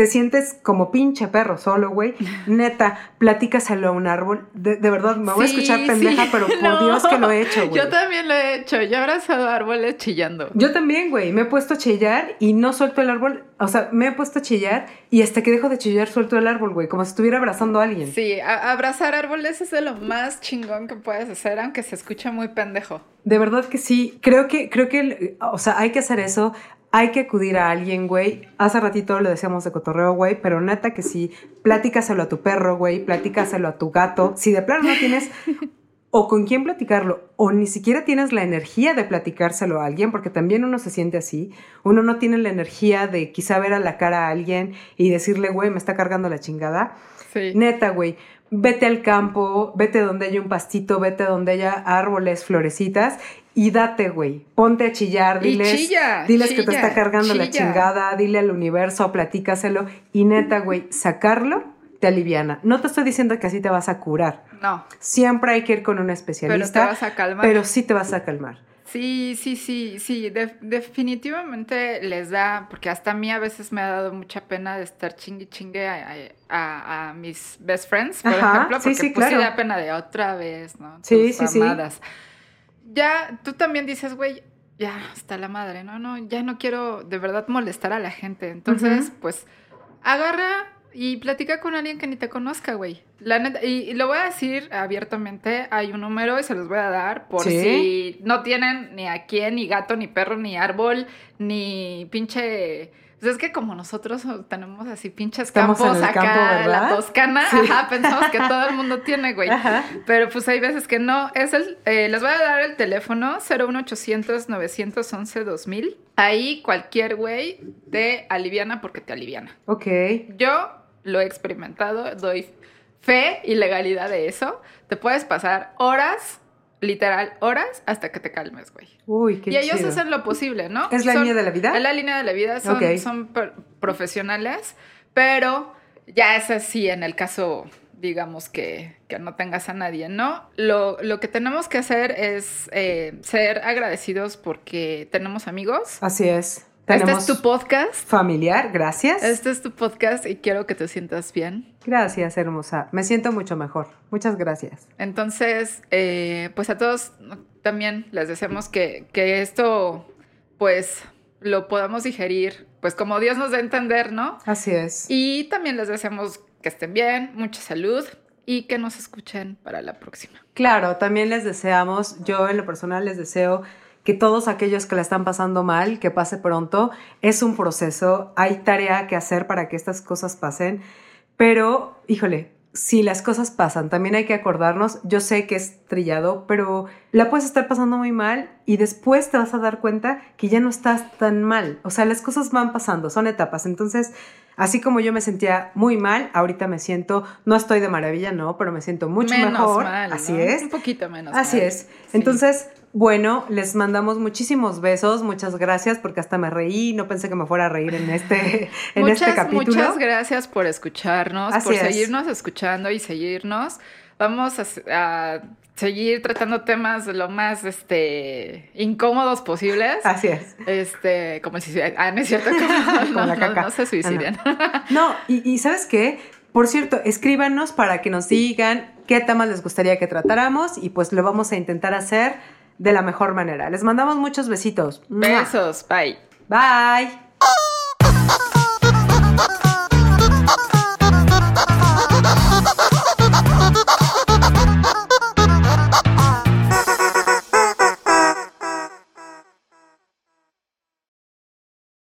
te sientes como pinche perro solo, güey, *laughs* neta, platícaselo a un árbol. De, de verdad, me voy a escuchar pendeja, sí. pero *laughs* por No. Dios que lo he hecho, güey. Yo también lo he hecho. Yo he abrazado árboles chillando. Yo también, güey, me he puesto a chillar y no suelto el árbol, o sea, me he puesto a chillar y hasta que dejo de chillar suelto el árbol, güey, como si estuviera abrazando a alguien. Sí, a- abrazar árboles es de lo más chingón que puedes hacer, aunque se escuche muy pendejo. De verdad que sí, creo que, creo que, o sea, hay que hacer eso, hay que acudir a alguien, güey. Hace ratito lo decíamos de cotorreo, güey, pero neta que sí, platícaselo a tu perro, güey, platícaselo a tu gato. Si de plano no tienes *laughs* o con quién platicarlo, o ni siquiera tienes la energía de platicárselo a alguien, porque también uno se siente así, uno no tiene la energía de quizá ver a la cara a alguien y decirle, güey, me está cargando la chingada. Sí. Neta, güey, vete al campo, vete donde haya un pastito, vete donde haya árboles, florecitas y date, güey. Ponte a chillar, diles, chilla, diles que te está cargando la chingada, dile al universo, platícaselo y neta, güey, sacarlo te aliviana. No te estoy diciendo que así te vas a curar. No, Siempre hay que ir con un especialista, pero te vas a calmar. pero sí te vas a calmar. Sí, sí, sí, sí, de- definitivamente les da, porque hasta a mí a veces me ha dado mucha pena de estar chingue chingue a, a- a mis best friends, por Ajá, ejemplo, sí, porque sí, pues sí claro. da pena de otra vez, ¿no? Sí, Tus sí, sí. Ya, tú también dices, güey, ya, hasta la madre, no, no, ya no quiero de verdad molestar a la gente. Entonces, pues, agarra y platica con alguien que ni te conozca, güey. La neta, y, y lo voy a decir abiertamente, hay un número y se los voy a dar por ¿Sí? si no tienen ni a quién, ni gato, ni perro, ni árbol, ni pinche... Pues es que como nosotros tenemos así pinches Estamos campos en acá, campo, ¿verdad? la toscana, Sí. ajá, pensamos que todo el mundo tiene, güey. Ajá. Pero pues hay veces que no. Es el, eh, les voy a dar el teléfono 01800 911 2000. Ahí cualquier güey te aliviana porque te aliviana. Ok. Yo lo he experimentado, doy fe y legalidad de eso. Te puedes pasar horas, literal horas, hasta que te calmes, güey. Uy, qué y ellos chido. hacen lo posible, ¿no? ¿Es la Son- línea de la vida? Es la línea de la vida, son, Ok. son per- profesionales, pero ya es así en el caso, digamos, que, que no tengas a nadie, ¿no? Lo, lo que tenemos que hacer es eh, ser agradecidos porque tenemos amigos. Así es. Este es tu podcast. familiar, gracias. Este es tu podcast y quiero que te sientas bien. Gracias, hermosa. Me siento mucho mejor. Muchas gracias. Entonces, eh, pues a todos también les deseamos que, que esto, pues, lo podamos digerir, pues como Dios nos da a entender, ¿no? Así es. Y también les deseamos que estén bien, mucha salud y que nos escuchen para la próxima. Claro, también les deseamos, yo en lo personal les deseo que todos aquellos que la están pasando mal, que pase pronto. Es un proceso, hay tarea que hacer para que estas cosas pasen, pero, híjole, si las cosas pasan, también hay que acordarnos, yo sé que es trillado, pero la puedes estar pasando muy mal y después te vas a dar cuenta que ya no estás tan mal. O sea, las cosas van pasando, son etapas. Entonces, así como yo me sentía muy mal, ahorita me siento, no estoy de maravilla, no, pero me siento mucho menos mejor. mal. Así ¿no? es. Un poquito menos Así mal. es. Sí. Entonces, bueno, les mandamos muchísimos besos, muchas gracias porque hasta me reí, no pensé que me fuera a reír en este, *laughs* en muchas, este capítulo. Muchas gracias por escucharnos, Así por es. seguirnos escuchando y seguirnos. Vamos a, a seguir tratando temas lo más este, incómodos posibles. Así es. Este, como el suicidio. Ah, no es cierto. *laughs* No, Con la no, caca. no se suiciden. No, y, y ¿sabes qué? Por cierto, escríbanos para que nos digan qué temas les gustaría que tratáramos y pues lo vamos a intentar hacer de la mejor manera. Les mandamos muchos besitos. Besos. Bye. Bye.